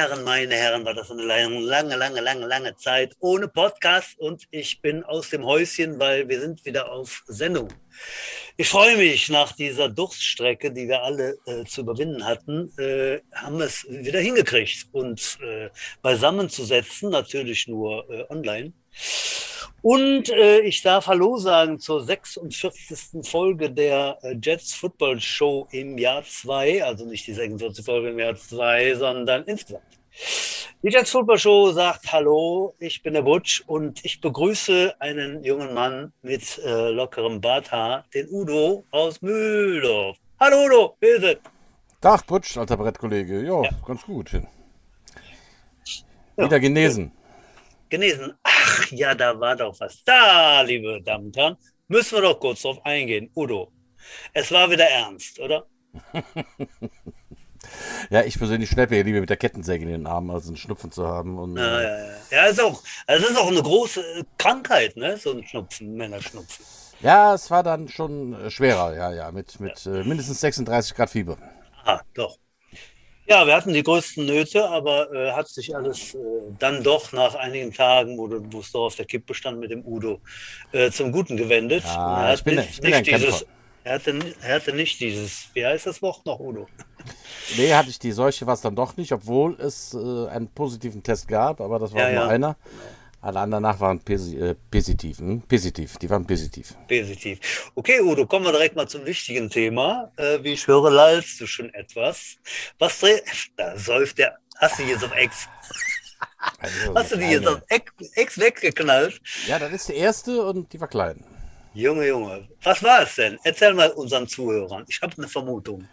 Herren, meine Herren, war das eine lange, lange, lange, lange, Zeit ohne Podcast und ich bin aus dem Häuschen, weil wir sind wieder auf Sendung. Ich freue mich nach dieser Durststrecke, die wir alle äh, zu überwinden hatten, äh, haben wir es wieder hingekriegt, uns äh, beisammen zu setzen, natürlich nur äh, online. Und äh, ich darf Hallo sagen zur 46. Folge der äh, Jets Football Show im Jahr 2, also nicht die 46. Folge im Jahr 2, sondern insgesamt. Die Jets Football Show sagt Hallo, ich bin der Butch und ich begrüße einen jungen Mann mit äh, lockerem Barthaar, den Udo aus Mühldorf. Hallo Udo, wie ist es? Tag Butch, alter Brettkollege. Jo, ja, ganz gut. Wieder genesen. Genesen. Ach ja, da war doch was da, liebe Damen und Herren. Müssen wir doch kurz drauf eingehen. Udo, es war wieder ernst, oder? ja, ich persönlich schleppe ja lieber mit der Kettensäge in den Armen, als einen Schnupfen zu haben. Und, ja, ja, ja. ja ist auch, also ist auch eine große Krankheit, ne? so ein Schnupfen, Männerschnupfen. Ja, es war dann schon äh, schwerer, ja, ja, mit, mit ja. Äh, mindestens 36 Grad Fieber. Ah, doch. Ja, wir hatten die größten Nöte, aber äh, hat sich alles äh, dann doch nach einigen Tagen, wo, es doch auf der Kippe stand mit dem Udo, äh, zum Guten gewendet. Ja, ich bin, nicht, ich bin nicht dieses, er hatte, er hatte nicht dieses, wie heißt das Wort noch, Udo? Nee, hatte ich die Seuche was dann doch nicht, obwohl es äh, einen positiven Test gab, aber das war ja, nur ja. einer. Alle anderen nach waren äh, positiv. Hm? Positiv, die waren positiv. Positiv. Okay, Udo, kommen wir direkt mal zum wichtigen Thema. Äh, wie ich höre, lallst du schon etwas. Was dreht. Da säuft der. Hast du hier so ein Ex. Also, Hast du die hier so ein Ex weggeknallt? Ja, das ist die erste und die war klein. Junge, Junge. Was war es denn? Erzähl mal unseren Zuhörern. Ich habe eine Vermutung.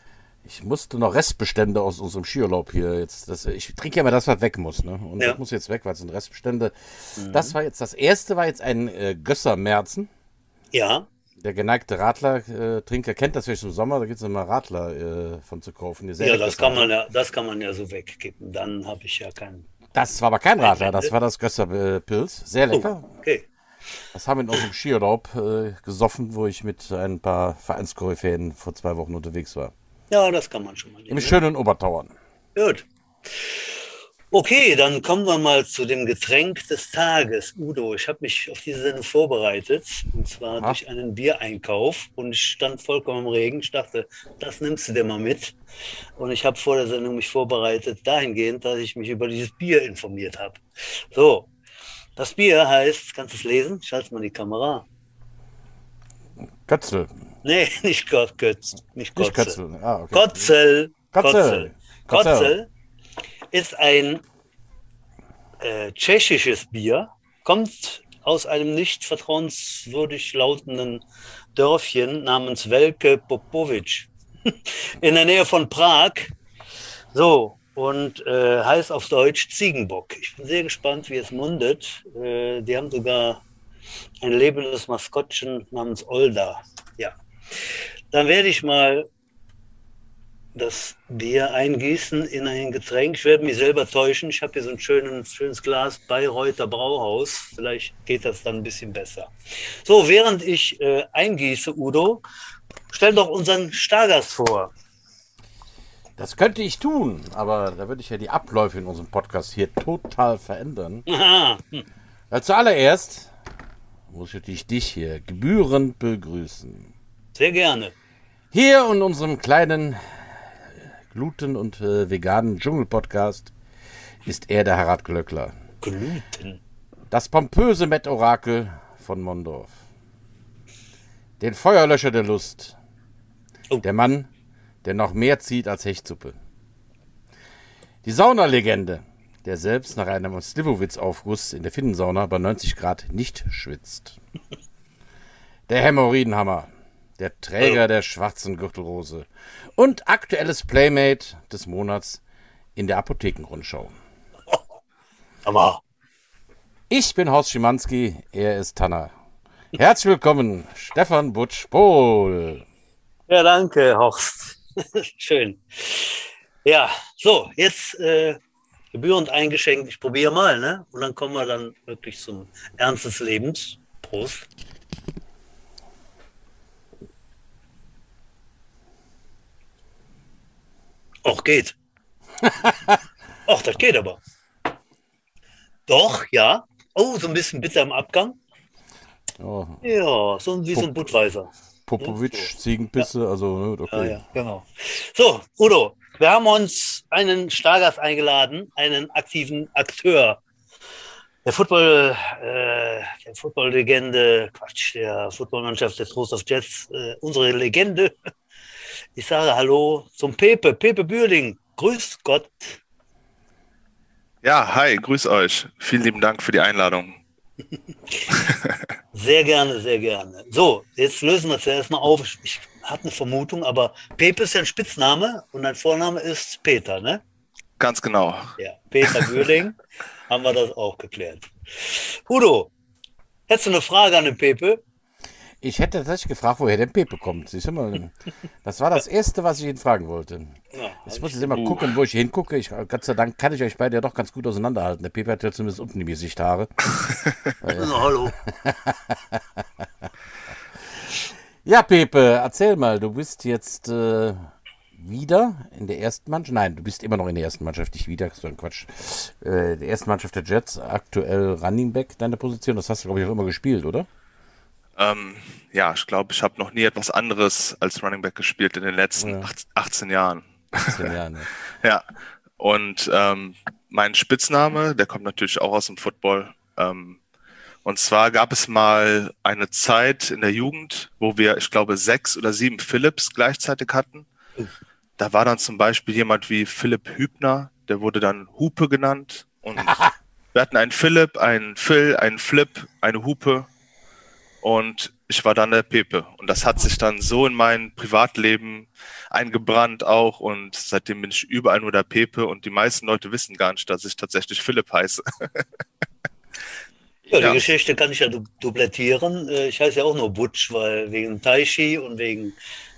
Ich musste noch Restbestände aus unserem Skiurlaub hier jetzt. Das, ich trinke ja immer das, was weg muss, ne? Und ja. das muss jetzt weg, weil es sind Restbestände. Mhm. Das war jetzt das erste, war jetzt ein äh, Gösser Merzen. Ja. Der geneigte Radler-Trinker kennt das vielleicht im Sommer, da gibt es immer Radler äh, von zu kaufen. Ja, das kann, man ja, das kann man ja so wegkippen. Dann habe ich ja keinen. Das war aber kein Radler, das war das Gösser-Pilz. Sehr lecker. Oh, okay. Das haben wir in unserem Skiurlaub äh, gesoffen, wo ich mit ein paar Vereinskoryphäen vor zwei Wochen unterwegs war. Ja, das kann man schon mal. Nehmen. Im ne? schönen Obertauern. Gut. Okay, dann kommen wir mal zu dem Getränk des Tages. Udo, ich habe mich auf diese Sendung vorbereitet, und zwar Aha. durch einen Biereinkauf. Und ich stand vollkommen im Regen. Ich dachte, das nimmst du dir mal mit. Und ich habe vor der Sendung mich vorbereitet, dahingehend, dass ich mich über dieses Bier informiert habe. So, das Bier heißt, kannst du es lesen? Schalte mal die Kamera. Kötzel. Nee, nicht Götz, nicht Kotzel. Nicht Kötzel. Ah, okay. Kotzel. Kotzel. Kotzel ist ein äh, tschechisches Bier, kommt aus einem nicht vertrauenswürdig lautenden Dörfchen namens Velke Popovic in der Nähe von Prag. So, und äh, heißt auf Deutsch Ziegenbock. Ich bin sehr gespannt, wie es mundet. Äh, die haben sogar ein lebendes Maskottchen namens Olda. Ja. Dann werde ich mal das Bier eingießen in ein Getränk. Ich werde mich selber täuschen. Ich habe hier so ein schönes, schönes Glas Bayreuther Brauhaus. Vielleicht geht das dann ein bisschen besser. So, während ich äh, eingieße, Udo, stell doch unseren Stargast vor. Das könnte ich tun, aber da würde ich ja die Abläufe in unserem Podcast hier total verändern. Aha. Hm. Zuallererst muss ich dich hier gebührend begrüßen. Sehr gerne. Hier in unserem kleinen Gluten- und äh, veganen Dschungel-Podcast ist er der Harald Glöckler. Gluten? Das pompöse Met-Orakel von Mondorf. Den Feuerlöscher der Lust. Oh. Der Mann, der noch mehr zieht als Hechtsuppe. Die Saunalegende, der selbst nach einem Slivovitz-Aufguss in der Finnensauna bei 90 Grad nicht schwitzt. Der Hämorrhoidenhammer, der Träger der schwarzen Gürtelrose und aktuelles Playmate des Monats in der Apothekenrundschau. Aber ich bin Horst Schimanski, er ist Tanner. Herzlich willkommen, Stefan Butsch-Pohl. Ja, danke, Horst. Schön. Ja, so, jetzt äh, gebührend eingeschenkt. Ich probiere mal, ne? Und dann kommen wir dann wirklich zum Ernst des Lebens. Prost. Auch geht. Ach, das geht aber. Doch, ja. Oh, so ein bisschen bitter im Abgang. Oh. Ja, so wie Pop so ein Budweiser. Popovic. Ziegenpisse, also ne, okay. Ja, ja, genau. So, Udo, wir haben uns einen Stargast eingeladen, einen aktiven Akteur der Football, äh, der Football-Legende, Quatsch, der Footballmannschaft des Trost of Jets, äh, unsere Legende. Ich sage Hallo zum Pepe, Pepe Bürling. Grüß Gott. Ja, hi, grüß euch. Vielen lieben Dank für die Einladung. sehr gerne, sehr gerne. So, jetzt lösen wir es erstmal auf. Ich hatte eine Vermutung, aber Pepe ist ja ein Spitzname und dein Vorname ist Peter, ne? Ganz genau. Ja, Peter Bürling. haben wir das auch geklärt. Udo, hättest du eine Frage an den Pepe? Ich hätte tatsächlich gefragt, woher der Pepe kommt. Siehst du mal, das war das Erste, was ich ihn fragen wollte. Ja, jetzt muss ich immer gucken, wo ich hingucke. Ich, Gott sei Dank kann ich euch beide ja doch ganz gut auseinanderhalten. Der Pepe hat ja zumindest unten die Gesichthaare. Na, hallo. ja, Pepe, erzähl mal, du bist jetzt äh, wieder in der ersten Mannschaft. Nein, du bist immer noch in der ersten Mannschaft, nicht wieder, so ein Quatsch. Äh, der ersten Mannschaft der Jets, aktuell Running Back, deine Position. Das hast du, glaube ich, auch immer gespielt, oder? Ähm, ja, ich glaube, ich habe noch nie etwas anderes als Running Back gespielt in den letzten ja. 18 Jahren. 18 Jahren, ja. ja. Und ähm, mein Spitzname, der kommt natürlich auch aus dem Football. Ähm, und zwar gab es mal eine Zeit in der Jugend, wo wir, ich glaube, sechs oder sieben Philips gleichzeitig hatten. Da war dann zum Beispiel jemand wie Philipp Hübner, der wurde dann Hupe genannt. Und wir hatten einen Philipp, einen Phil, einen Flip, eine Hupe. Und ich war dann der Pepe. Und das hat sich dann so in mein Privatleben eingebrannt auch. Und seitdem bin ich überall nur der Pepe. Und die meisten Leute wissen gar nicht, dass ich tatsächlich Philipp heiße. Ja, die ja. Geschichte kann ich ja dublettieren. Äh, ich heiße ja auch nur Butch, weil wegen Taishi und wegen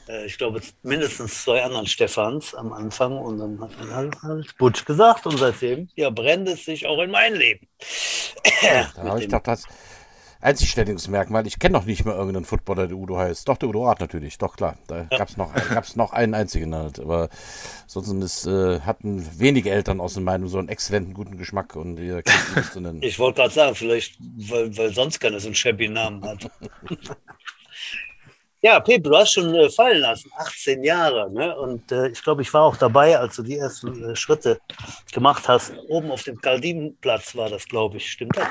äh, ich glaube, mindestens zwei anderen Stefans am Anfang und dann hat man halt, halt Butch gesagt und seitdem ja, brennt es sich auch in mein Leben. Ja, ich doch das Einzigstellungsmerkmal. Ich kenne noch nicht mal irgendeinen Footballer, der Udo heißt. Doch, der Udo Rath natürlich, doch klar. Da ja. gab es noch, gab's noch einen einzigen halt. Aber sonst ist, äh, hatten wenige Eltern aus Meinung so einen exzellenten guten Geschmack und ihr zu nennen. Ich wollte gerade sagen, vielleicht, weil, weil sonst keiner so einen shabby Namen hat. Ja, Pepe, du hast schon äh, fallen lassen, 18 Jahre. Ne? Und äh, ich glaube, ich war auch dabei, als du die ersten äh, Schritte gemacht hast. Oben auf dem Kaldinenplatz war das, glaube ich. Stimmt das?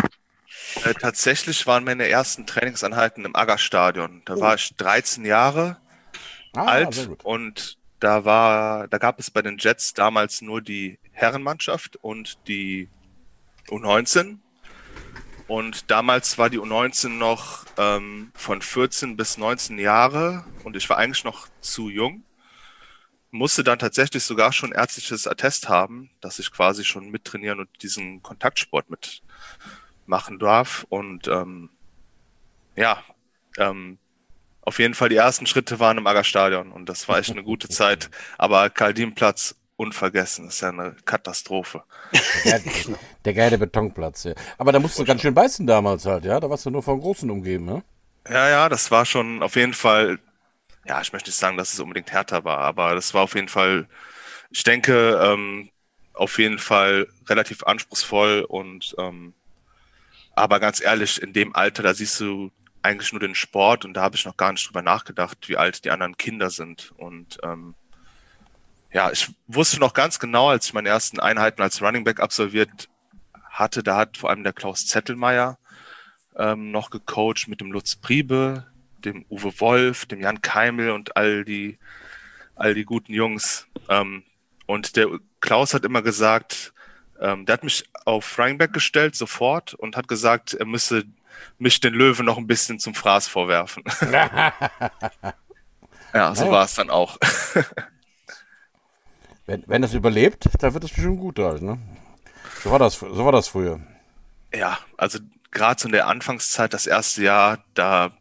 Äh, tatsächlich waren meine ersten Trainingsanheiten im Aggerstadion. Da oh. war ich 13 Jahre ah, alt und da war, da gab es bei den Jets damals nur die Herrenmannschaft und die U19 und damals war die U19 noch ähm, von 14 bis 19 Jahre und ich war eigentlich noch zu jung. Musste dann tatsächlich sogar schon ärztliches Attest haben, dass ich quasi schon mittrainieren und diesen Kontaktsport mitmachen darf. Und ähm, ja, ähm, auf jeden Fall die ersten Schritte waren im Aggerstadion und das war echt eine gute Zeit. Aber Kaldinplatz unvergessen. Das ist ja eine Katastrophe. Der, geile, der geile Betonplatz, ja. Aber da musst du ganz schön beißen damals halt, ja? Da warst du nur vom Großen umgeben, ne? Ja, ja, das war schon auf jeden Fall, ja, ich möchte nicht sagen, dass es unbedingt härter war, aber das war auf jeden Fall, ich denke, ähm, auf jeden Fall relativ anspruchsvoll und ähm, aber ganz ehrlich, in dem Alter, da siehst du eigentlich nur den Sport und da habe ich noch gar nicht drüber nachgedacht, wie alt die anderen Kinder sind. Und ähm, ja, ich wusste noch ganz genau, als ich meine ersten Einheiten als Running Back absolviert hatte, da hat vor allem der Klaus Zettelmeier ähm, noch gecoacht mit dem Lutz Priebe, dem Uwe Wolf, dem Jan Keimel und all die, all die guten Jungs. Ähm, und der Klaus hat immer gesagt, ähm, der hat mich auf Running Back gestellt, sofort, und hat gesagt, er müsse mich den Löwen noch ein bisschen zum Fraß vorwerfen. ja, so war es dann auch. Wenn, wenn es überlebt, dann wird es bestimmt gut halt, ne? So war das, so war das früher. Ja, also gerade so in der Anfangszeit, das erste Jahr, da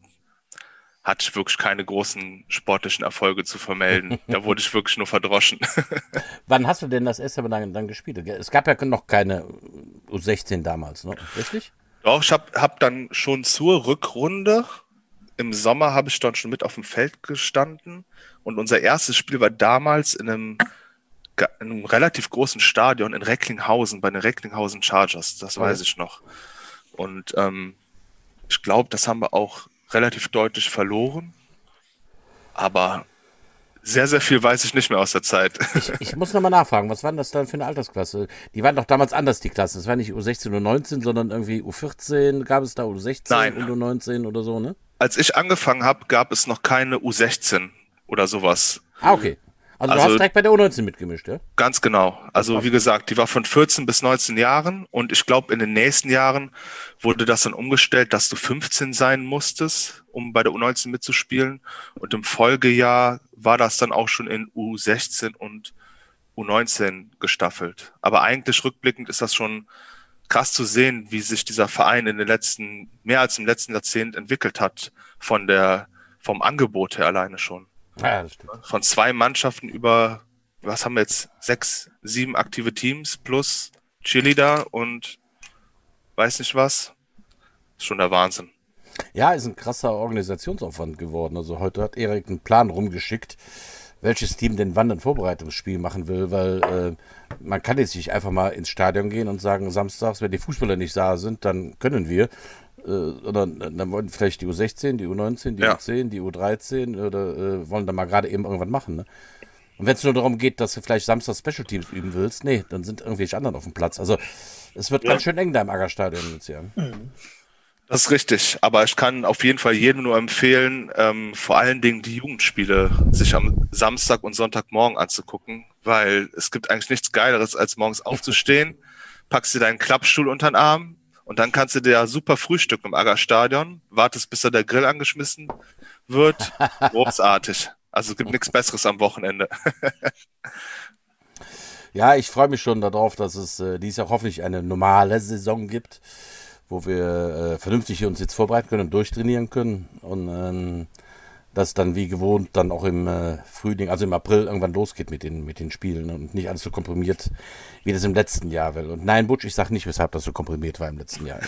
hatte ich wirklich keine großen sportlichen Erfolge zu vermelden. da wurde ich wirklich nur verdroschen. Wann hast du denn das erste Mal dann, dann gespielt? Es gab ja noch keine U16 damals, ne? richtig? Doch, ich habe hab dann schon zur Rückrunde im Sommer habe ich dann schon mit auf dem Feld gestanden und unser erstes Spiel war damals in einem in einem relativ großen Stadion in Recklinghausen, bei den Recklinghausen Chargers, das weiß ich noch. Und ähm, ich glaube, das haben wir auch relativ deutlich verloren. Aber sehr, sehr viel weiß ich nicht mehr aus der Zeit. Ich, ich muss nochmal nachfragen, was war denn das dann für eine Altersklasse? Die waren doch damals anders, die Klassen. Es war nicht U16 und 19, sondern irgendwie U14 gab es da, U16 Nein. und U19 oder so, ne? Als ich angefangen habe, gab es noch keine U16 oder sowas. Ah, okay. Also, also, du hast direkt bei der U19 mitgemischt, ja? Ganz genau. Also wie gesagt, die war von 14 bis 19 Jahren und ich glaube, in den nächsten Jahren wurde das dann umgestellt, dass du 15 sein musstest, um bei der U19 mitzuspielen. Und im Folgejahr war das dann auch schon in U16 und U19 gestaffelt. Aber eigentlich rückblickend ist das schon krass zu sehen, wie sich dieser Verein in den letzten, mehr als im letzten Jahrzehnt entwickelt hat, von der, vom Angebot her alleine schon. Ja, das stimmt. Von zwei Mannschaften über, was haben wir jetzt, sechs, sieben aktive Teams plus Cheerleader und weiß nicht was. Ist schon der Wahnsinn. Ja, ist ein krasser Organisationsaufwand geworden. Also heute hat Erik einen Plan rumgeschickt, welches Team denn wann ein Vorbereitungsspiel machen will, weil äh, man kann jetzt nicht einfach mal ins Stadion gehen und sagen, samstags, wenn die Fußballer nicht da sind, dann können wir äh, oder dann wollen vielleicht die U16, die U19, die ja. U10, die U13 oder äh, wollen da mal gerade eben irgendwas machen. Ne? Und wenn es nur darum geht, dass du vielleicht Samstag Special Teams üben willst, nee, dann sind irgendwelche anderen auf dem Platz. Also es wird ja. ganz schön eng da im Aggerstadion jetzt ja. Mhm. Das ist richtig, aber ich kann auf jeden Fall jedem nur empfehlen, ähm, vor allen Dingen die Jugendspiele sich am Samstag und Sonntagmorgen anzugucken, weil es gibt eigentlich nichts Geileres, als morgens aufzustehen, packst dir deinen Klappstuhl unter den Arm, und dann kannst du dir super frühstücken im Aggerstadion, wartest, bis da der Grill angeschmissen wird. Großartig. Also es gibt nichts Besseres am Wochenende. ja, ich freue mich schon darauf, dass es äh, dies Jahr hoffentlich eine normale Saison gibt, wo wir äh, vernünftig uns jetzt vorbereiten können und durchtrainieren können. Und ähm, das dann wie gewohnt dann auch im äh, Frühling, also im April irgendwann losgeht mit den, mit den Spielen und nicht alles so komprimiert, wie das im letzten Jahr will. Und nein, Butch, ich sage nicht, weshalb das so komprimiert war im letzten Jahr.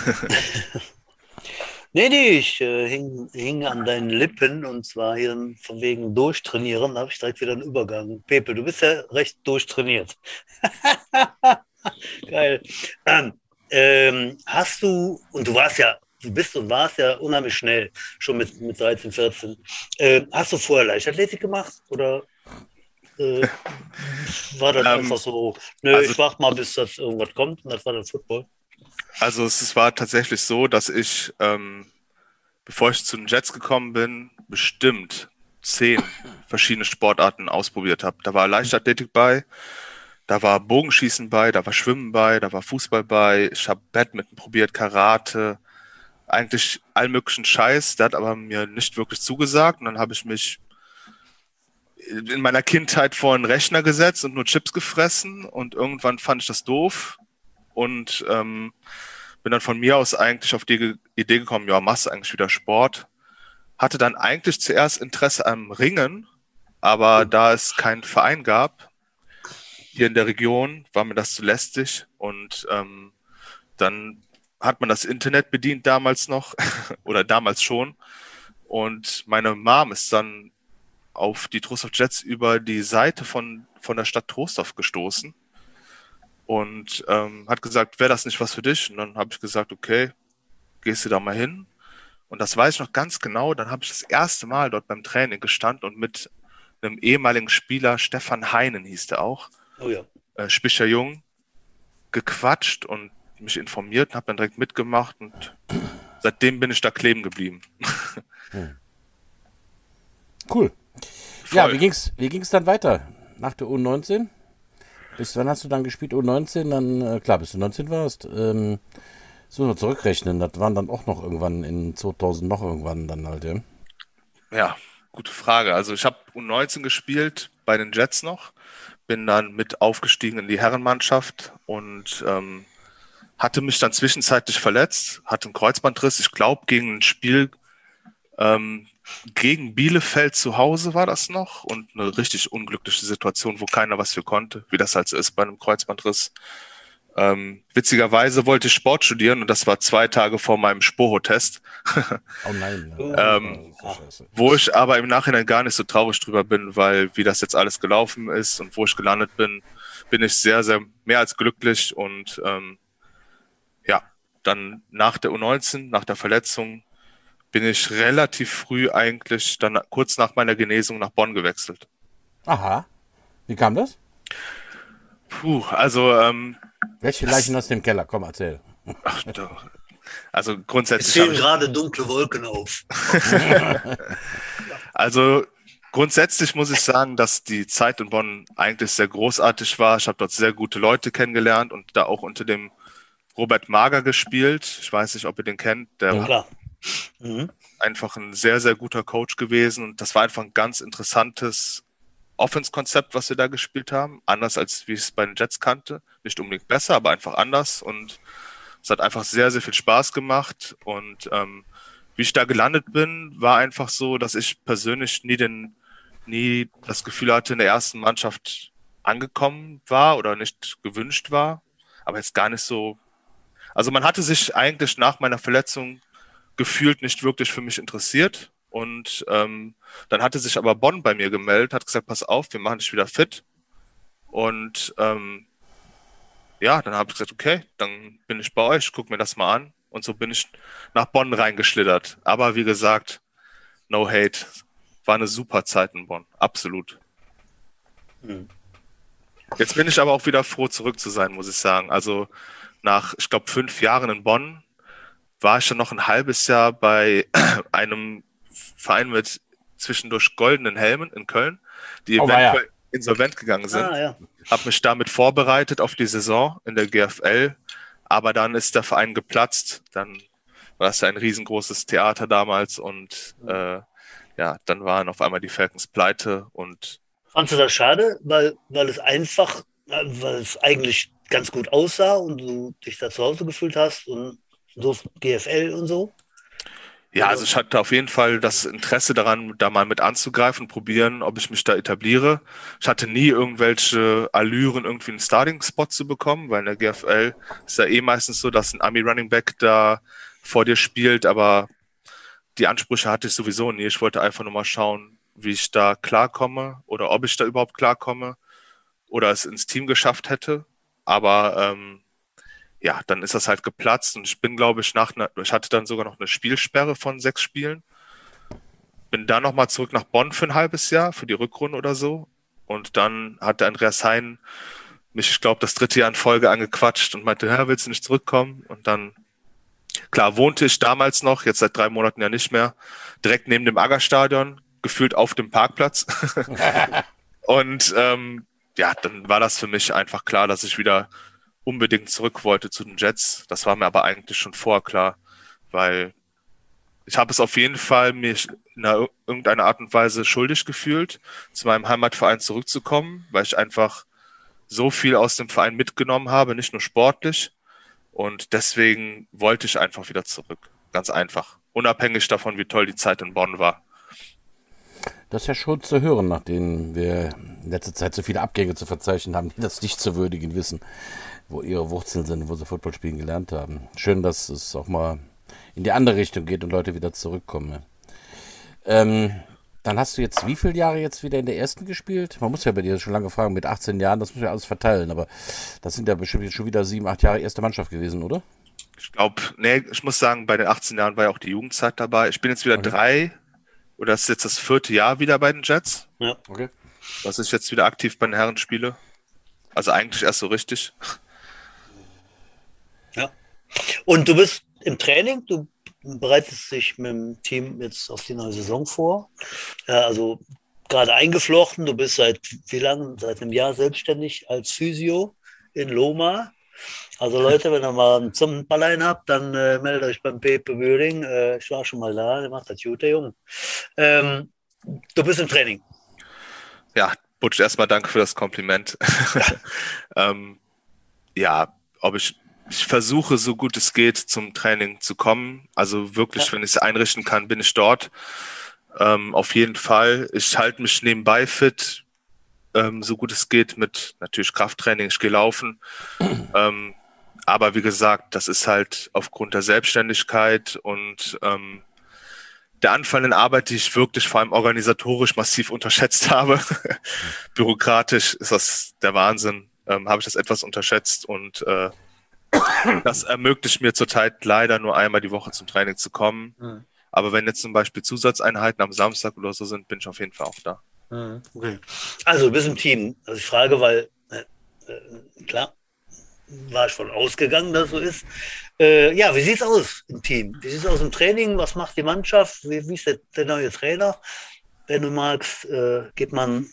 nee, nee, ich äh, hing, hing, an deinen Lippen und zwar hier von wegen durchtrainieren, da habe ich direkt wieder einen Übergang. Pepe, du bist ja recht durchtrainiert. Geil. Ähm, ähm, hast du, und du warst ja du bist und warst ja unheimlich schnell, schon mit, mit 13, 14. Äh, hast du vorher Leichtathletik gemacht oder äh, war das ähm, einfach so, nö, also, ich warte mal, bis das irgendwas kommt und das war dann Football? Also es war tatsächlich so, dass ich, ähm, bevor ich zu den Jets gekommen bin, bestimmt zehn verschiedene Sportarten ausprobiert habe. Da war Leichtathletik bei, da war Bogenschießen bei, da war Schwimmen bei, da war Fußball bei, ich habe Badminton probiert, Karate, eigentlich allen möglichen Scheiß. Der hat aber mir nicht wirklich zugesagt. Und dann habe ich mich in meiner Kindheit vor einen Rechner gesetzt und nur Chips gefressen. Und irgendwann fand ich das doof. Und ähm, bin dann von mir aus eigentlich auf die Idee gekommen, ja, machst du eigentlich wieder Sport. Hatte dann eigentlich zuerst Interesse am Ringen, aber da es keinen Verein gab, hier in der Region, war mir das zu lästig. Und ähm, dann hat man das Internet bedient damals noch oder damals schon. Und meine Mom ist dann auf die Trostorf Jets über die Seite von, von der Stadt Trostorf gestoßen und ähm, hat gesagt, wäre das nicht was für dich? Und dann habe ich gesagt, okay, gehst du da mal hin? Und das weiß ich noch ganz genau. Dann habe ich das erste Mal dort beim Training gestanden und mit einem ehemaligen Spieler, Stefan Heinen hieß der auch, oh ja. äh, Spischer Jung, gequatscht und mich informiert habe dann direkt mitgemacht und seitdem bin ich da kleben geblieben. Hm. Cool. Voll. Ja, wie ging's, wie ging's dann weiter? Nach der U19? Bis wann hast du dann gespielt? U19, dann, äh, klar, bis du 19 warst. Ähm, so wir zurückrechnen, das waren dann auch noch irgendwann in 2000 noch irgendwann dann halt, ja? Ja, gute Frage. Also ich habe U19 gespielt bei den Jets noch, bin dann mit aufgestiegen in die Herrenmannschaft und ähm, hatte mich dann zwischenzeitlich verletzt, hatte einen Kreuzbandriss, ich glaube gegen ein Spiel ähm, gegen Bielefeld zu Hause war das noch und eine richtig unglückliche Situation, wo keiner was für konnte, wie das halt so ist bei einem Kreuzbandriss. Ähm, witzigerweise wollte ich Sport studieren und das war zwei Tage vor meinem Spoho-Test. oh nein. ähm, wo ich aber im Nachhinein gar nicht so traurig drüber bin, weil wie das jetzt alles gelaufen ist und wo ich gelandet bin, bin ich sehr, sehr mehr als glücklich und ähm, ja, dann nach der U19, nach der Verletzung, bin ich relativ früh eigentlich dann kurz nach meiner Genesung nach Bonn gewechselt. Aha. Wie kam das? Puh, also. Ähm, Welche Leichen aus dem Keller? Komm, erzähl. Ach, doch. Also grundsätzlich. Es sehen gerade dunkle Wolken auf. also grundsätzlich muss ich sagen, dass die Zeit in Bonn eigentlich sehr großartig war. Ich habe dort sehr gute Leute kennengelernt und da auch unter dem Robert Mager gespielt. Ich weiß nicht, ob ihr den kennt. Der ja, klar. Mhm. einfach ein sehr, sehr guter Coach gewesen. Und das war einfach ein ganz interessantes Offense-Konzept, was wir da gespielt haben. Anders als wie ich es bei den Jets kannte. Nicht unbedingt besser, aber einfach anders. Und es hat einfach sehr, sehr viel Spaß gemacht. Und ähm, wie ich da gelandet bin, war einfach so, dass ich persönlich nie den, nie das Gefühl hatte, in der ersten Mannschaft angekommen war oder nicht gewünscht war. Aber jetzt gar nicht so. Also man hatte sich eigentlich nach meiner Verletzung gefühlt nicht wirklich für mich interessiert. Und ähm, dann hatte sich aber Bonn bei mir gemeldet, hat gesagt, pass auf, wir machen dich wieder fit. Und ähm, ja, dann habe ich gesagt, okay, dann bin ich bei euch, guck mir das mal an. Und so bin ich nach Bonn reingeschlittert. Aber wie gesagt, no hate. War eine super Zeit in Bonn, absolut. Hm. Jetzt bin ich aber auch wieder froh, zurück zu sein, muss ich sagen. Also nach, ich glaube, fünf Jahren in Bonn war ich dann noch ein halbes Jahr bei einem Verein mit zwischendurch goldenen Helmen in Köln, die oh, eventuell ja. insolvent gegangen sind. Ah, ja. Habe mich damit vorbereitet auf die Saison in der GFL, aber dann ist der Verein geplatzt. Dann war das ein riesengroßes Theater damals und äh, ja, dann waren auf einmal die Falcons pleite und. Fandest du das schade, weil, weil es einfach, weil es eigentlich ganz gut aussah und du dich da zu Hause gefühlt hast und so GFL und so? Ja, also ich hatte auf jeden Fall das Interesse daran, da mal mit anzugreifen, probieren, ob ich mich da etabliere. Ich hatte nie irgendwelche Allüren, irgendwie einen Starting-Spot zu bekommen, weil in der GFL ist ja eh meistens so, dass ein Army-Running Back da vor dir spielt, aber die Ansprüche hatte ich sowieso nie. Ich wollte einfach nur mal schauen, wie ich da klarkomme oder ob ich da überhaupt klarkomme oder es ins Team geschafft hätte. Aber ähm, ja, dann ist das halt geplatzt und ich bin, glaube ich, nach einer, ich hatte dann sogar noch eine Spielsperre von sechs Spielen. Bin dann nochmal zurück nach Bonn für ein halbes Jahr, für die Rückrunde oder so. Und dann hatte Andreas Hein mich, ich glaube, das dritte Jahr in Folge angequatscht und meinte, ja, willst du nicht zurückkommen? Und dann, klar, wohnte ich damals noch, jetzt seit drei Monaten ja nicht mehr, direkt neben dem Aggerstadion, gefühlt auf dem Parkplatz. und ähm, ja, dann war das für mich einfach klar, dass ich wieder unbedingt zurück wollte zu den Jets. Das war mir aber eigentlich schon vorher klar, weil ich habe es auf jeden Fall mir in irgendeiner Art und Weise schuldig gefühlt, zu meinem Heimatverein zurückzukommen, weil ich einfach so viel aus dem Verein mitgenommen habe, nicht nur sportlich. Und deswegen wollte ich einfach wieder zurück. Ganz einfach. Unabhängig davon, wie toll die Zeit in Bonn war. Das ist ja schon zu hören, nachdem wir in letzter Zeit so viele Abgänge zu verzeichnen haben, die das nicht zu würdigen wissen wo ihre Wurzeln sind, wo sie Football spielen gelernt haben. Schön, dass es auch mal in die andere Richtung geht und Leute wieder zurückkommen. Ähm, dann hast du jetzt wie viele Jahre jetzt wieder in der ersten gespielt? Man muss ja bei dir schon lange fragen, mit 18 Jahren, das muss ja alles verteilen, aber das sind ja bestimmt jetzt schon wieder sieben, acht Jahre erste Mannschaft gewesen, oder? Ich glaube, nee, ich muss sagen, bei den 18 Jahren war ja auch die Jugendzeit dabei. Ich bin jetzt wieder okay. drei, oder das ist jetzt das vierte Jahr wieder bei den Jets. Ja. Okay. Was ich jetzt wieder aktiv bei den Herren spiele. Also eigentlich erst so richtig. Und du bist im Training, du bereitest dich mit dem Team jetzt auf die neue Saison vor. also gerade eingeflochten, du bist seit wie lange? Seit einem Jahr selbstständig als Physio in Loma. Also Leute, wenn ihr mal einen Zungenballein habt, dann äh, meldet euch beim Pepe Bühring. Äh, ich war schon mal da, der macht das gut, der Junge. Ähm, du bist im Training. Ja, Butch, erstmal danke für das Kompliment. ähm, ja, ob ich ich versuche, so gut es geht, zum Training zu kommen. Also wirklich, ja. wenn ich es einrichten kann, bin ich dort. Ähm, auf jeden Fall. Ich halte mich nebenbei fit, ähm, so gut es geht, mit natürlich Krafttraining. Ich gehe laufen. ähm, aber wie gesagt, das ist halt aufgrund der Selbstständigkeit und ähm, der anfallenden Arbeit, die ich wirklich vor allem organisatorisch massiv unterschätzt habe. Bürokratisch ist das der Wahnsinn, ähm, habe ich das etwas unterschätzt und äh, das ermöglicht mir zurzeit leider nur einmal die Woche zum Training zu kommen. Mhm. Aber wenn jetzt zum Beispiel Zusatzeinheiten am Samstag oder so sind, bin ich auf jeden Fall auch da. Mhm. Okay. Also du bist im Team. Also ich frage, weil äh, äh, klar, war ich von ausgegangen, dass so ist. Äh, ja, wie sieht es aus im Team? Wie sieht es aus im Training? Was macht die Mannschaft? Wie, wie ist der, der, neue Trainer? Wenn du magst, äh, gibt man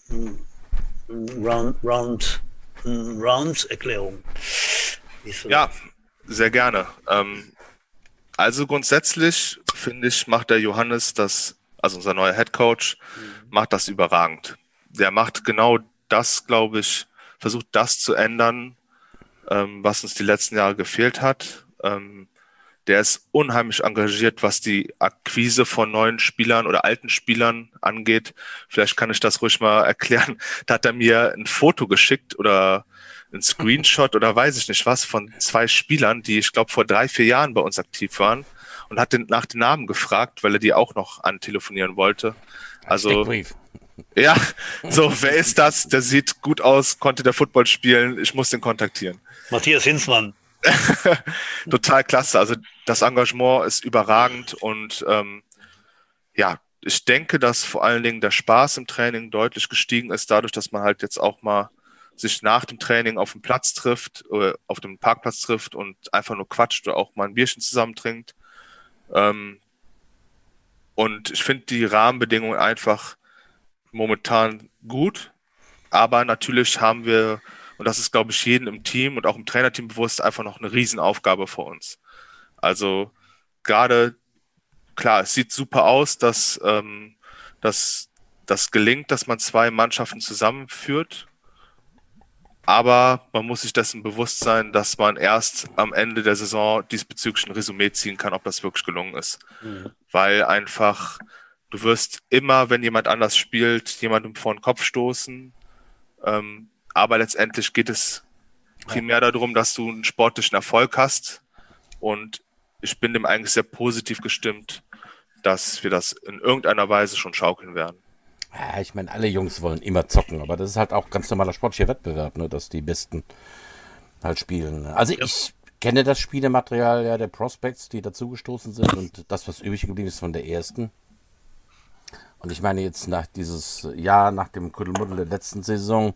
Round, Round, Round-Erklärung. So ja, sehr gerne. Ähm, also grundsätzlich finde ich, macht der Johannes das, also unser neuer Head Coach, mhm. macht das überragend. Der macht genau das, glaube ich, versucht das zu ändern, ähm, was uns die letzten Jahre gefehlt hat. Ähm, der ist unheimlich engagiert, was die Akquise von neuen Spielern oder alten Spielern angeht. Vielleicht kann ich das ruhig mal erklären. Da hat er mir ein Foto geschickt oder ein Screenshot oder weiß ich nicht was von zwei Spielern, die ich glaube vor drei, vier Jahren bei uns aktiv waren und hat den, nach den Namen gefragt, weil er die auch noch antelefonieren wollte. Also ja, so wer ist das? Der sieht gut aus, konnte der Football spielen. Ich muss den kontaktieren. Matthias Hinzmann. Total klasse. Also das Engagement ist überragend und ähm, ja, ich denke, dass vor allen Dingen der Spaß im Training deutlich gestiegen ist, dadurch, dass man halt jetzt auch mal sich nach dem Training auf dem Platz trifft, auf dem Parkplatz trifft und einfach nur quatscht oder auch mal ein Bierchen zusammen trinkt. Ähm, und ich finde die Rahmenbedingungen einfach momentan gut, aber natürlich haben wir und das ist, glaube ich, jedem im Team und auch im Trainerteam bewusst einfach noch eine Riesenaufgabe vor uns. Also gerade, klar, es sieht super aus, dass ähm, dass das gelingt, dass man zwei Mannschaften zusammenführt. Aber man muss sich dessen bewusst sein, dass man erst am Ende der Saison diesbezüglich ein Resümee ziehen kann, ob das wirklich gelungen ist. Mhm. Weil einfach, du wirst immer, wenn jemand anders spielt, jemandem vor den Kopf stoßen. Ähm, aber letztendlich geht es primär darum, dass du einen sportlichen Erfolg hast. Und ich bin dem eigentlich sehr positiv gestimmt, dass wir das in irgendeiner Weise schon schaukeln werden. Ja, ich meine, alle Jungs wollen immer zocken, aber das ist halt auch ganz normaler sportlicher Wettbewerb, ne, dass die Besten halt spielen. Ne. Also ja. ich kenne das Spielematerial ja der Prospects, die dazugestoßen sind und das, was übrig geblieben ist von der ersten. Und ich meine jetzt nach dieses Jahr, nach dem Kuddelmuddel der letzten Saison,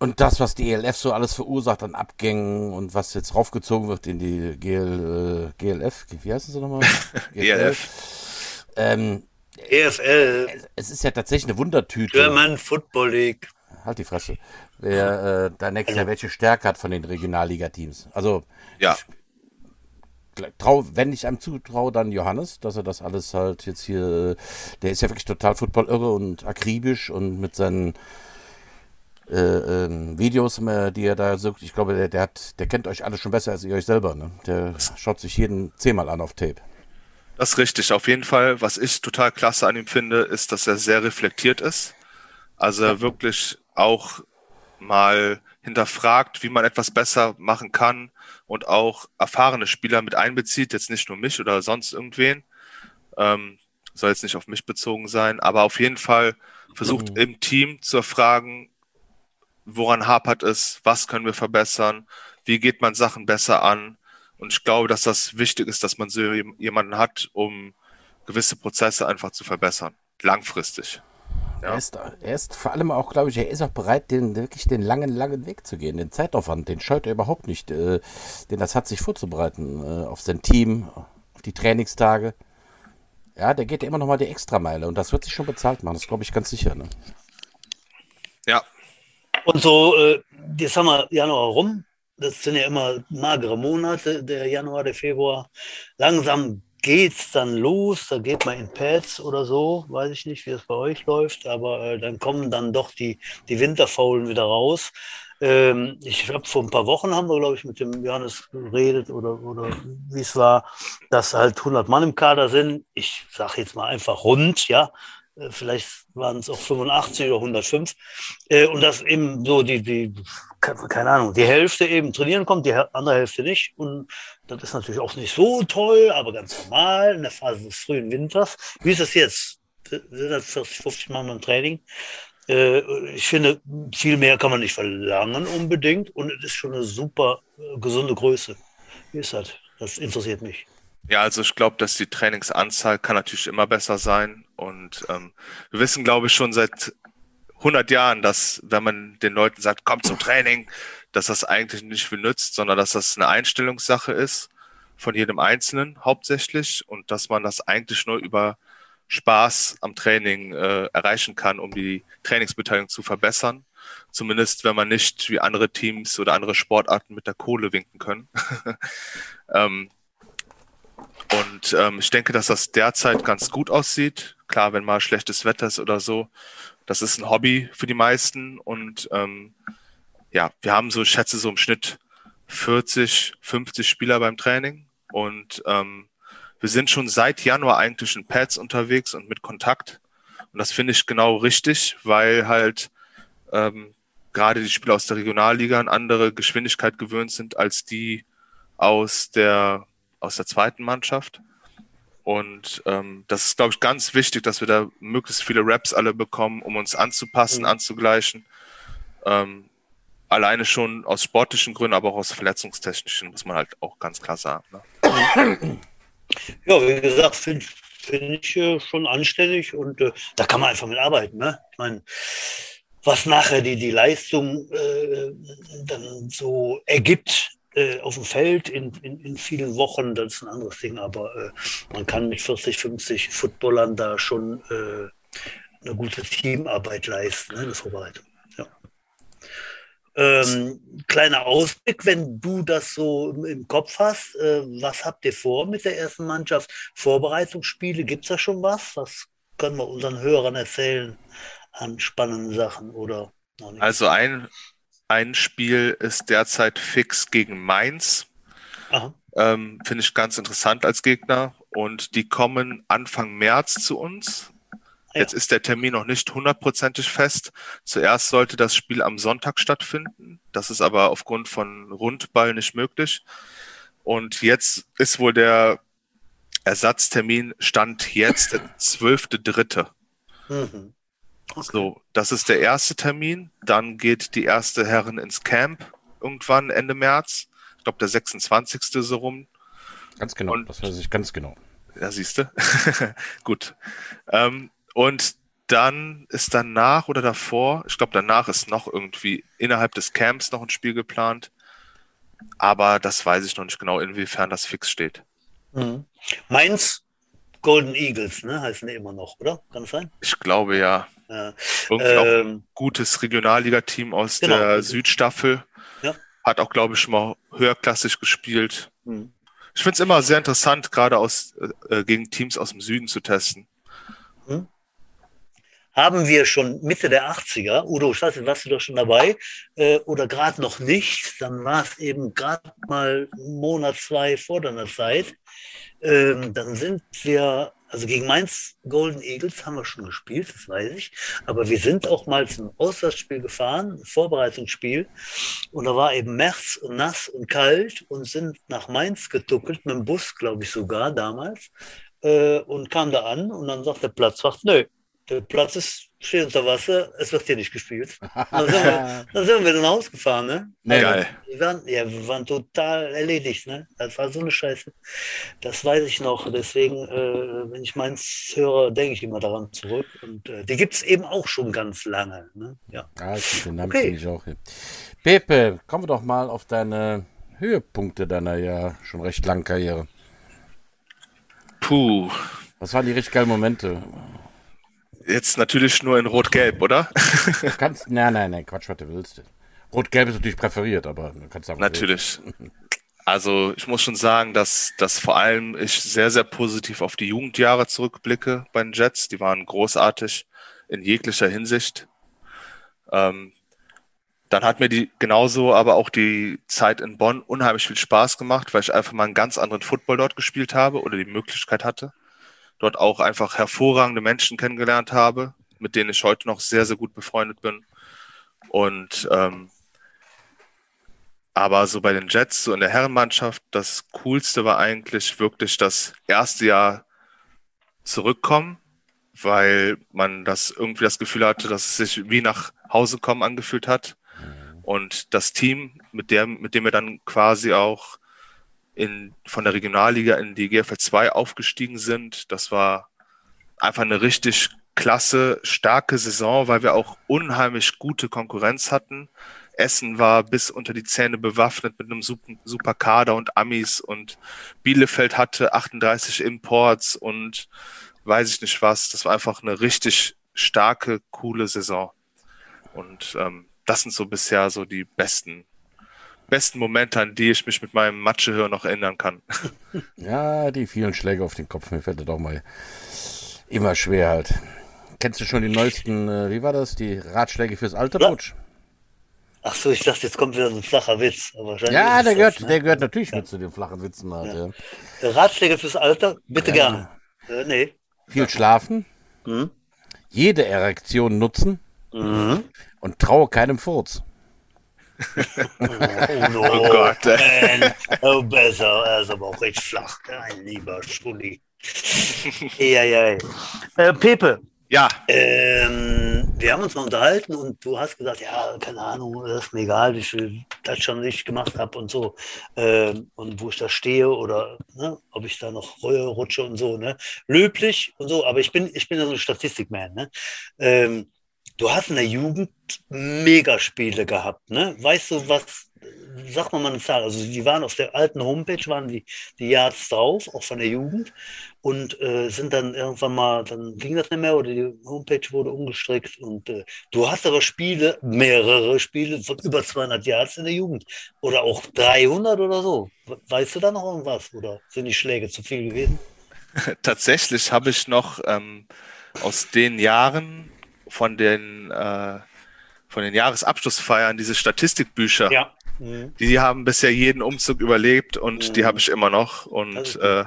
und das, was die ELF so alles verursacht an Abgängen und was jetzt raufgezogen wird in die GL, äh, GLF, wie heißt es nochmal? GLF. ähm, EFL. Es ist ja tatsächlich eine Wundertüte. German Football League. Halt die Fresse. Wer äh, da nächstes Jahr welche Stärke hat von den Regionalliga-Teams. Also, ja. Ich, trau, wenn ich einem zutraue, dann Johannes, dass er das alles halt jetzt hier, der ist ja wirklich total Football-irre und akribisch und mit seinen äh, ähm, Videos, äh, die er da sucht. Ich glaube, der, der, hat, der kennt euch alle schon besser als ihr euch selber. Ne? Der schaut sich jeden zehnmal an auf Tape. Das ist richtig, auf jeden Fall. Was ich total klasse an ihm finde, ist, dass er sehr reflektiert ist. Also er wirklich auch mal hinterfragt, wie man etwas besser machen kann und auch erfahrene Spieler mit einbezieht, jetzt nicht nur mich oder sonst irgendwen. Ähm, soll jetzt nicht auf mich bezogen sein, aber auf jeden Fall versucht mhm. im Team zu erfragen, woran hapert es, was können wir verbessern, wie geht man Sachen besser an. Und ich glaube, dass das wichtig ist, dass man so jemanden hat, um gewisse Prozesse einfach zu verbessern, langfristig. Ja. Er, ist, er ist vor allem auch, glaube ich, er ist auch bereit, den, wirklich den langen, langen Weg zu gehen. Den Zeitaufwand, den scheut er überhaupt nicht. Äh, denn das hat sich vorzubereiten äh, auf sein Team, auf die Trainingstage. Ja, der geht immer noch mal die Extrameile und das wird sich schon bezahlt machen, das glaube ich ganz sicher. Ne? Ja, und so, äh, jetzt haben wir Januar rum. Das sind ja immer magere Monate, der Januar, der Februar. Langsam geht es dann los, da geht man in Pads oder so, weiß ich nicht, wie es bei euch läuft, aber äh, dann kommen dann doch die, die Winterfaulen wieder raus. Ähm, ich habe vor ein paar Wochen haben wir, glaube ich, mit dem Johannes geredet oder, oder wie es war, dass halt 100 Mann im Kader sind. Ich sage jetzt mal einfach rund, ja, vielleicht waren es auch 85 oder 105. Äh, und dass eben so die, die, keine Ahnung, die Hälfte eben trainieren kommt, die andere Hälfte nicht. Und das ist natürlich auch nicht so toll, aber ganz normal in der Phase des frühen Winters. Wie ist das jetzt? Sind das 40, 50 Mal im Training? Äh, ich finde, viel mehr kann man nicht verlangen unbedingt. Und es ist schon eine super gesunde Größe. Wie ist das? Das interessiert mich. Ja, also ich glaube, dass die Trainingsanzahl kann natürlich immer besser sein. Und ähm, wir wissen, glaube ich, schon seit 100 Jahren, dass wenn man den Leuten sagt, komm zum Training, dass das eigentlich nicht viel nützt, sondern dass das eine Einstellungssache ist von jedem Einzelnen hauptsächlich und dass man das eigentlich nur über Spaß am Training äh, erreichen kann, um die Trainingsbeteiligung zu verbessern. Zumindest wenn man nicht wie andere Teams oder andere Sportarten mit der Kohle winken können. ähm, und ähm, ich denke, dass das derzeit ganz gut aussieht. Klar, wenn mal schlechtes Wetter ist oder so, das ist ein Hobby für die meisten. Und ähm, ja, wir haben so, ich schätze, so im Schnitt 40, 50 Spieler beim Training. Und ähm, wir sind schon seit Januar eigentlich in Pads unterwegs und mit Kontakt. Und das finde ich genau richtig, weil halt ähm, gerade die Spieler aus der Regionalliga eine andere Geschwindigkeit gewöhnt sind als die aus der aus der zweiten Mannschaft. Und ähm, das ist, glaube ich, ganz wichtig, dass wir da möglichst viele Raps alle bekommen, um uns anzupassen, mhm. anzugleichen. Ähm, alleine schon aus sportlichen Gründen, aber auch aus verletzungstechnischen, muss man halt auch ganz klar sagen. Ne? Ja, wie gesagt, finde find ich äh, schon anständig und äh, da kann man einfach mit arbeiten. Ne? Ich meine, was nachher die, die Leistung äh, dann so ergibt, äh, auf dem Feld in, in, in, vielen Wochen, das ist ein anderes Ding, aber äh, man kann mit 40, 50 Footballern da schon äh, eine gute Teamarbeit leisten, ne, eine Vorbereitung. Ja. Ähm, kleiner Ausblick, wenn du das so im Kopf hast, äh, was habt ihr vor mit der ersten Mannschaft? Vorbereitungsspiele, gibt es da schon was? Was können wir unseren Hörern erzählen an spannenden Sachen oder noch nicht? Also ein ein Spiel ist derzeit fix gegen Mainz. Ähm, Finde ich ganz interessant als Gegner. Und die kommen Anfang März zu uns. Ja. Jetzt ist der Termin noch nicht hundertprozentig fest. Zuerst sollte das Spiel am Sonntag stattfinden. Das ist aber aufgrund von Rundball nicht möglich. Und jetzt ist wohl der Ersatztermin Stand jetzt der 12.3. Mhm. Okay. So, das ist der erste Termin. Dann geht die erste Herren ins Camp irgendwann Ende März. Ich glaube, der 26. so rum. Ganz genau, und, das weiß ich ganz genau. Ja, siehst du. Gut. Ähm, und dann ist danach oder davor, ich glaube, danach ist noch irgendwie innerhalb des Camps noch ein Spiel geplant. Aber das weiß ich noch nicht genau, inwiefern das fix steht. Mhm. Mainz Golden Eagles, ne, heißen die immer noch, oder? Kann es sein? Ich glaube ja. Ja. Irgendwie ähm, auch ein gutes Regionalliga-Team aus genau. der Südstaffel. Ja. Hat auch, glaube ich, schon mal höherklassig gespielt. Mhm. Ich finde es immer sehr interessant, gerade aus, äh, gegen Teams aus dem Süden zu testen. Mhm. Haben wir schon Mitte der 80er, Udo, ich weiß nicht, warst du doch schon dabei äh, oder gerade noch nicht, dann war es eben gerade mal einen Monat, zwei vor deiner Zeit. Ähm, dann sind wir also gegen Mainz Golden Eagles haben wir schon gespielt, das weiß ich. Aber wir sind auch mal zum Auswärtsspiel gefahren, Vorbereitungsspiel. Und da war eben März und nass und kalt und sind nach Mainz getuckelt, mit dem Bus, glaube ich sogar damals. Äh, und kam da an und dann sagt der Platzwacht, nö, der Platz ist steht unter Wasser, es wird hier nicht gespielt. Dann sind wir, dann sind wir nach Hause gefahren, ne? Nee, also, wir waren, ja, wir waren total erledigt, ne? Das war so eine Scheiße. Das weiß ich noch. Deswegen, äh, wenn ich meins höre, denke ich immer daran zurück. Und äh, die gibt es eben auch schon ganz lange. Ne? Ja, ja den Namen okay. ich auch. Hier. Pepe, kommen wir doch mal auf deine Höhepunkte deiner ja schon recht langen Karriere. Puh. Was waren die richtig geilen Momente? Jetzt natürlich nur in Rot-Gelb, oder? kannst, nein, nein, nein, Quatsch, was du willst. Rot-Gelb ist natürlich präferiert, aber du kannst sagen. Natürlich. Also ich muss schon sagen, dass, dass vor allem ich sehr, sehr positiv auf die Jugendjahre zurückblicke bei den Jets. Die waren großartig in jeglicher Hinsicht. Ähm, dann hat mir die genauso aber auch die Zeit in Bonn unheimlich viel Spaß gemacht, weil ich einfach mal einen ganz anderen Football dort gespielt habe oder die Möglichkeit hatte. Dort auch einfach hervorragende Menschen kennengelernt habe, mit denen ich heute noch sehr, sehr gut befreundet bin. Und ähm, aber so bei den Jets, so in der Herrenmannschaft, das Coolste war eigentlich wirklich das erste Jahr zurückkommen, weil man das irgendwie das Gefühl hatte, dass es sich wie nach Hause kommen angefühlt hat. Und das Team, mit dem, mit dem wir dann quasi auch in, von der Regionalliga in die GFL 2 aufgestiegen sind, das war einfach eine richtig klasse, starke Saison, weil wir auch unheimlich gute Konkurrenz hatten. Essen war bis unter die Zähne bewaffnet mit einem super, Kader und Amis und Bielefeld hatte 38 Imports und weiß ich nicht was. Das war einfach eine richtig starke, coole Saison. Und ähm, das sind so bisher so die besten, besten Momente, an die ich mich mit meinem Matschehör noch erinnern kann. Ja, die vielen Schläge auf den Kopf, mir fällt das auch mal immer schwer halt. Kennst du schon die neuesten, äh, wie war das, die Ratschläge fürs alte Ja. Rutsch? Ach so, ich dachte, jetzt kommt wieder so ein flacher Witz. Ja, der gehört, das, ne? der gehört natürlich mit zu den flachen Witzen halt. Ja. Ratschläge fürs Alter? Bitte Ja. gerne. Äh, nee. Viel schlafen, Mhm. jede Erektion nutzen Mhm. und traue keinem Furz. Oh, no. Oh Gott. Man. Oh, besser. Er ist aber auch recht flach. Ein lieber Schulli. ja, ja. Äh, Pepe, Ja, ähm, wir haben uns mal unterhalten und du hast gesagt, ja, keine Ahnung, das ist mir egal, wie viel das schon nicht gemacht habe und so. Ähm, und wo ich da stehe oder ne, ob ich da noch Reue rutsche und so, ne? Löblich und so, aber ich bin, ich bin ja so ein Statistikman, ne? Ähm, du hast in der Jugend Megaspiele gehabt, ne? Weißt du, was, sag mal eine Zahl, also die waren auf der alten Homepage, waren die, die Yards drauf, auch von der Jugend und äh, sind dann irgendwann mal, dann ging das nicht mehr oder die Homepage wurde umgestrickt und äh, du hast aber Spiele, mehrere Spiele von über 200 Yards in der Jugend oder auch 300 oder so. Weißt du da noch irgendwas oder sind die Schläge zu viel gewesen? tatsächlich habe ich noch ähm, aus den Jahren von den, äh, von den Jahresabschlussfeiern diese Statistikbücher. Ja. Mhm. Die haben bisher jeden Umzug überlebt und Mhm. die habe ich immer noch. Und äh,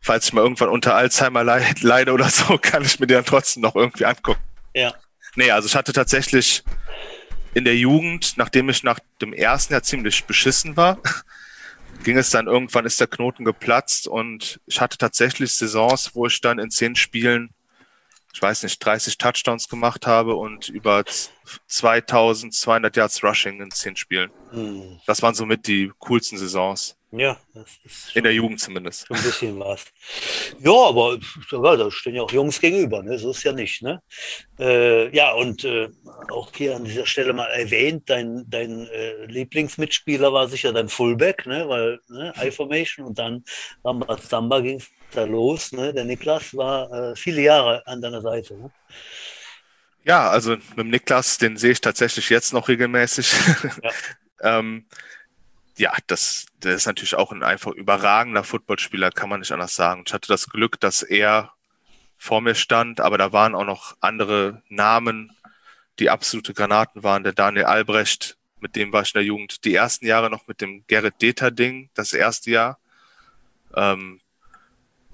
falls ich mal irgendwann unter Alzheimer leid, leide oder so, kann ich mir die dann trotzdem noch irgendwie angucken. Ja. Nee, also ich hatte tatsächlich in der Jugend, nachdem ich nach dem ersten Jahr ziemlich beschissen war, ging es dann irgendwann, ist der Knoten geplatzt und ich hatte tatsächlich Saisons, wo ich dann in zehn Spielen, ich weiß nicht, 30 Touchdowns gemacht habe und über 2200 Yards Rushing in zehn Spielen. Mhm. Das waren somit die coolsten Saisons. Ja, das ist In der Jugend zumindest. Ein bisschen was. Ja, aber egal, da stehen ja auch Jungs gegenüber, ne? So ist ja nicht, ne? Äh, ja, und äh, auch hier an dieser Stelle mal erwähnt, dein, dein äh, Lieblingsmitspieler war sicher dein Fullback, ne? Weil, ne, I-Formation und dann Rambazamba ging es da los, ne? Der Niklas war äh, viele Jahre an deiner Seite, ne? Ja, also mit dem Niklas, den sehe ich tatsächlich jetzt noch regelmäßig. Ja. ähm, ja, das, der ist natürlich auch ein einfach überragender Footballspieler, kann man nicht anders sagen. Ich hatte das Glück, dass er vor mir stand, aber da waren auch noch andere Namen, die absolute Granaten waren. Der Daniel Albrecht, mit dem war ich in der Jugend die ersten Jahre noch mit dem Gerrit Deter-Ding, das erste Jahr. Ähm,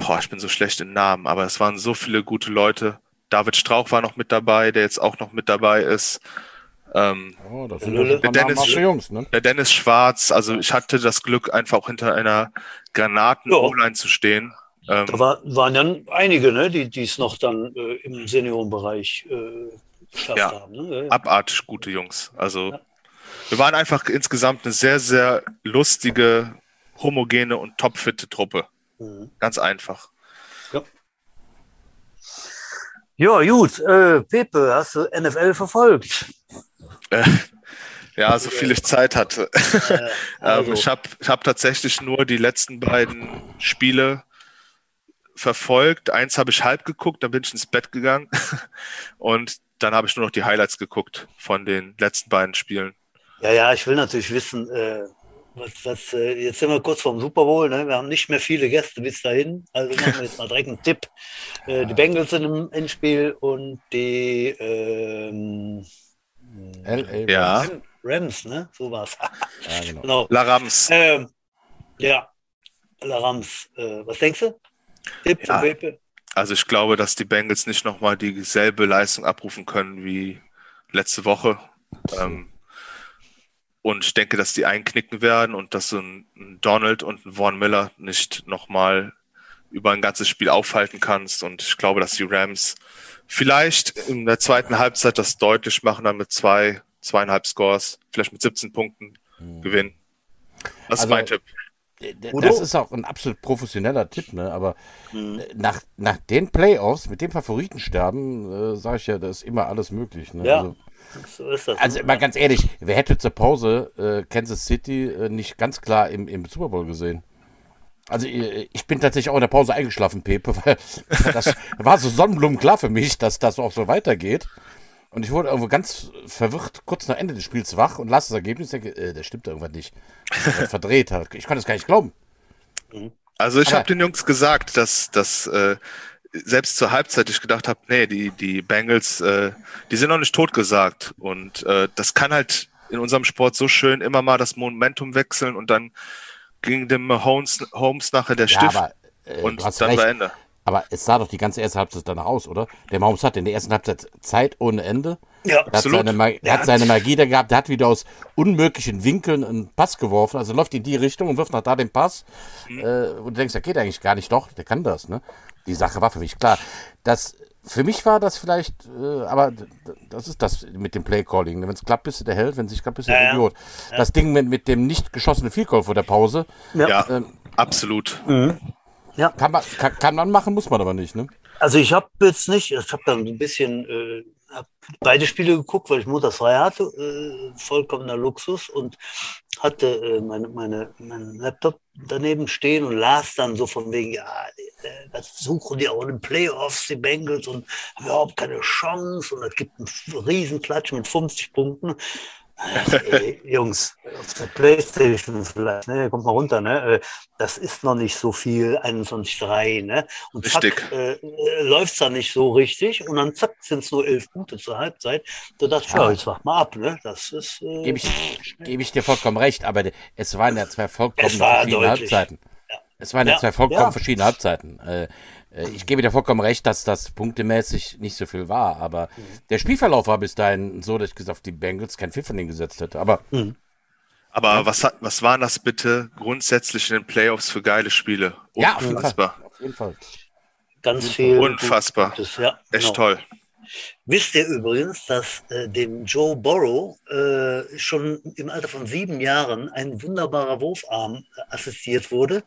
boah, ich bin so schlecht in Namen, aber es waren so viele gute Leute. David Strauch war noch mit dabei, der jetzt auch noch mit dabei ist. Ähm, Oh, das sind doch ein paar Dennis- Jungs, ne? der Dennis Schwarz, also ich hatte das Glück, einfach auch hinter einer granaten Ja. O-Line zu stehen. Ähm, Da war, waren dann einige, ne? Die die es noch dann äh, im Seniorenbereich äh, geschafft Ja. haben. Ne? abartig gute Jungs. Also Ja. wir waren einfach insgesamt eine sehr, sehr lustige, homogene und topfitte Truppe. Mhm. Ganz einfach. Ja, gut. Äh, Pepe, hast du NFL verfolgt? Äh, ja, so viel ich Zeit hatte. Äh, also, ich habe ich hab tatsächlich nur die letzten beiden Spiele verfolgt. Eins habe ich halb geguckt, dann bin ich ins Bett gegangen. Und dann habe ich nur noch die Highlights geguckt von den letzten beiden Spielen. ja, ja, ich will natürlich wissen, äh, was, was, äh, jetzt sind wir kurz vorm Super Bowl, ne? Wir haben nicht mehr viele Gäste bis dahin. Also machen wir jetzt mal direkt einen Tipp. Äh, die Bengals sind im Endspiel und die ähm, LA Ja. Rams. Rams, ne? So war's. Ja, genau. genau. La Rams. Ähm, ja, La Rams. Äh, was denkst du? Tipp Ja. Also ich glaube, dass die Bengals nicht nochmal dieselbe Leistung abrufen können wie letzte Woche. Ähm, und ich denke, dass die einknicken werden und dass so ein Donald und ein Vaughn Miller nicht nochmal über ein ganzes Spiel aufhalten kannst. Und ich glaube, dass die Rams vielleicht in der zweiten Halbzeit das deutlich machen, dann mit zwei, zweieinhalb Scores, vielleicht mit 17 Punkten mhm. gewinnen. Das also, ist mein Tipp. Das ist auch ein absolut professioneller Tipp, ne? Aber mhm. nach, nach den Playoffs mit dem Favoritensterben, äh, sage ich ja, da ist immer alles möglich. Ne? Ja. Also, so ist das. Also mal ganz ehrlich, wer hätte zur Pause äh, Kansas City äh, nicht ganz klar im, im Super Bowl gesehen? Also äh, ich bin tatsächlich auch in der Pause eingeschlafen, Pepe, weil das war so sonnenblumenklar für mich, dass das auch so weitergeht. Und ich wurde irgendwo ganz verwirrt kurz nach Ende des Spiels wach und las das Ergebnis denke, äh, das stimmt irgendwas nicht. verdreht hat. Ich konnte es gar nicht glauben. Also ich habe den Jungs gesagt, dass, dass äh, selbst zur Halbzeit ich gedacht habe, nee, die, die Bengals, äh, die sind noch nicht totgesagt. Und äh, das kann halt in unserem Sport so schön immer mal das Momentum wechseln und dann ging dem Holmes, Holmes nachher der Stift ja, aber, äh, und dann recht. war Ende. Aber es sah doch die ganze erste Halbzeit danach aus, oder? Der Mahomes hat in der ersten Halbzeit Zeit ohne Ende. Ja, der absolut. Hat seine, der hat seine Magie da gehabt. Der hat wieder aus unmöglichen Winkeln einen Pass geworfen. Also läuft in die Richtung und wirft nach da den Pass. Mhm. Äh, und du denkst, der geht eigentlich gar nicht. Doch, der kann das. Ne? Die Sache war für mich klar. Das, für mich war das vielleicht, äh, aber das ist das mit dem Playcalling. Wenn es klappt, bist du der Held. Wenn es nicht klappt, bist du der ja, Idiot. Ja. Das Ding mit, mit dem nicht geschossenen Vielkopf vor der Pause. Ja, ähm, absolut. Mhm. Ja. Kann, man, kann, kann, man machen, muss man aber nicht, ne? Also ich habe jetzt nicht, ich habe dann ein bisschen äh, beide Spiele geguckt, weil ich montagsfrei hatte, äh, vollkommener Luxus und hatte äh, meine, meine, meinen Laptop daneben stehen und las dann so von wegen, ja, äh, das suchen die auch in den Playoffs, die Bengals und haben überhaupt keine Chance und es gibt einen Riesenklatsch mit 50 Punkten. Jungs, auf der Playstation vielleicht, ne, kommt mal runter, ne? Äh, das ist noch nicht so viel, 21,3, ne? Und zack, äh, äh läuft es dann nicht so richtig und dann zack, sind es nur elf Punkte zur Halbzeit. Da dachte ich, ja, jetzt mach mal ab, ne? Das ist. Äh, Gebe ich, geb ich dir vollkommen recht, aber es waren ja zwei vollkommen verschiedene deutlich. Halbzeiten. Ja. Es waren ja, ja zwei vollkommen ja. verschiedene Halbzeiten. Äh, ich gebe dir vollkommen recht, dass das punktemäßig nicht so viel war, aber mhm. der Spielverlauf war bis dahin so, dass ich gesagt die Bengals kein Pfiff von denen gesetzt hätte. Aber, mhm. aber ja. was, was waren das bitte grundsätzlich in den Playoffs für geile Spiele? Ja, auf jeden Fall. Auf jeden Fall. Ganz viel. Unfassbar. Gutes, ja, Echt genau. toll. Wisst ihr übrigens, dass äh, dem Joe Burrow äh, schon im Alter von sieben Jahren ein wunderbarer Wurfarm äh, assistiert wurde?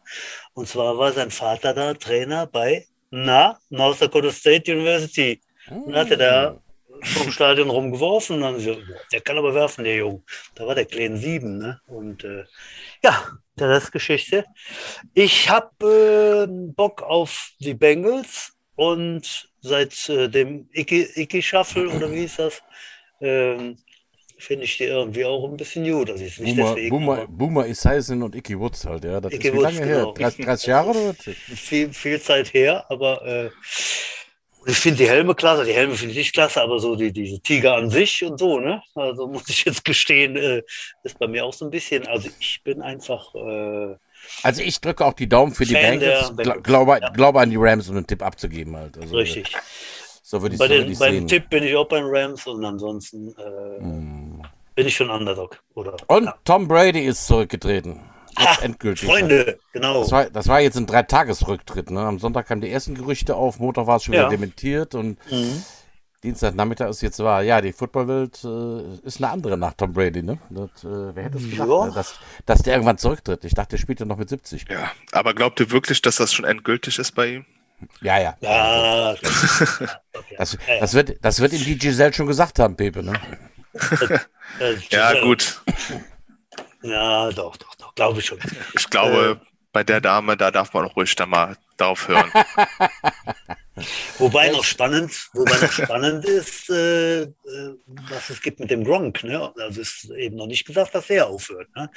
Und zwar war sein Vater da Trainer bei na, North Dakota State University. Und hat er da vom Stadion rumgeworfen. Und dann so, der kann aber werfen, der Junge. Da war der Kleine sieben. Ne? Und äh, ja, der Rest Geschichte. Ich habe äh, Bock auf die Bengals und seit äh, dem Icky-Shuffle oder wie hieß das, ähm, finde ich die irgendwie auch ein bisschen gut. Also ist nicht Boomer, deswegen, Boomer, Boomer Esiason und Icky Woods halt, ja. Das Icky ist wie lange genau. her? 30, 30 Jahre oder? Viel, viel Zeit her, aber äh, ich finde die Helme klasse, die Helme finde ich nicht klasse, aber so die, diese Tiger an sich und so, ne? Also muss ich jetzt gestehen, äh, ist bei mir auch so ein bisschen, also ich bin einfach. Äh, also ich drücke auch die Daumen für Fan die Bengals, Gla glaube, ja. glaube an die Rams, um einen Tipp abzugeben halt. Also, Richtig. So würde ich, Bei so den, beim sehen. Tipp bin ich auch beim Rams und ansonsten äh, hm. Bin ich schon Underdog. Oder, und ja. Tom Brady ist zurückgetreten. Ach, endgültig. Freunde, genau. Das war, das war jetzt ein Dreitagesrücktritt. Ne? Am Sonntag kamen die ersten Gerüchte auf, Montag war es schon ja. wieder dementiert und mhm. Dienstagnachmittag ist jetzt wahr. Ja, die Footballwelt äh, ist eine andere nach Tom Brady. Ne? Das, äh, wer hätte es gedacht, ne? dass, dass der irgendwann zurücktritt? Ich dachte, der spielt ja noch mit 70. Ja, aber glaubt ihr wirklich, dass das schon endgültig ist bei ihm? Ja, ja. ja das, das, wird, das wird ihm die Giselle schon gesagt haben, Pepe. Ne? Ja, gut. Ja, doch, doch, doch, glaube ich schon. Ich glaube, äh, bei der Dame, da darf man auch ruhig da mal drauf hören. wobei noch spannend, wobei noch spannend ist, äh, äh, was es gibt mit dem Gronk. Ne? Also ist eben noch nicht gesagt, dass er aufhört. Ne?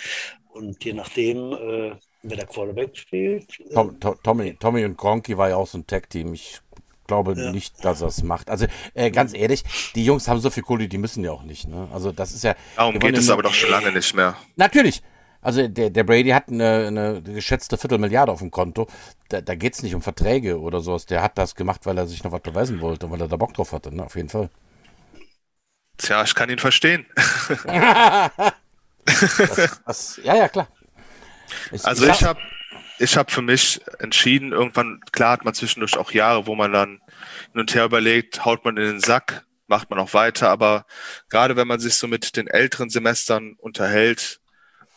Und je nachdem, äh, wer der Quarterback spielt. Tom, Tom, Tommy, Tommy und Gronky war ja auch so ein Tag-Team. Ich glaube ja. nicht, dass er es macht. Also äh, ganz ehrlich, die Jungs haben so viel Kohle, die müssen ja auch nicht. Ne? Also das ist ja. Darum geht es aber doch schon lange nicht mehr. Natürlich. Also der, der Brady hat eine, eine geschätzte Viertelmilliarde auf dem Konto. Da, da geht es nicht um Verträge oder sowas. Der hat das gemacht, weil er sich noch was beweisen wollte, weil er da Bock drauf hatte, ne? auf jeden Fall. Tja, ich kann ihn verstehen. das, das, ja, ja, klar. Ich, also ich habe ich hab für mich entschieden, irgendwann, klar hat man zwischendurch auch Jahre, wo man dann hin und her überlegt, haut man in den Sack, macht man auch weiter, aber gerade wenn man sich so mit den älteren Semestern unterhält,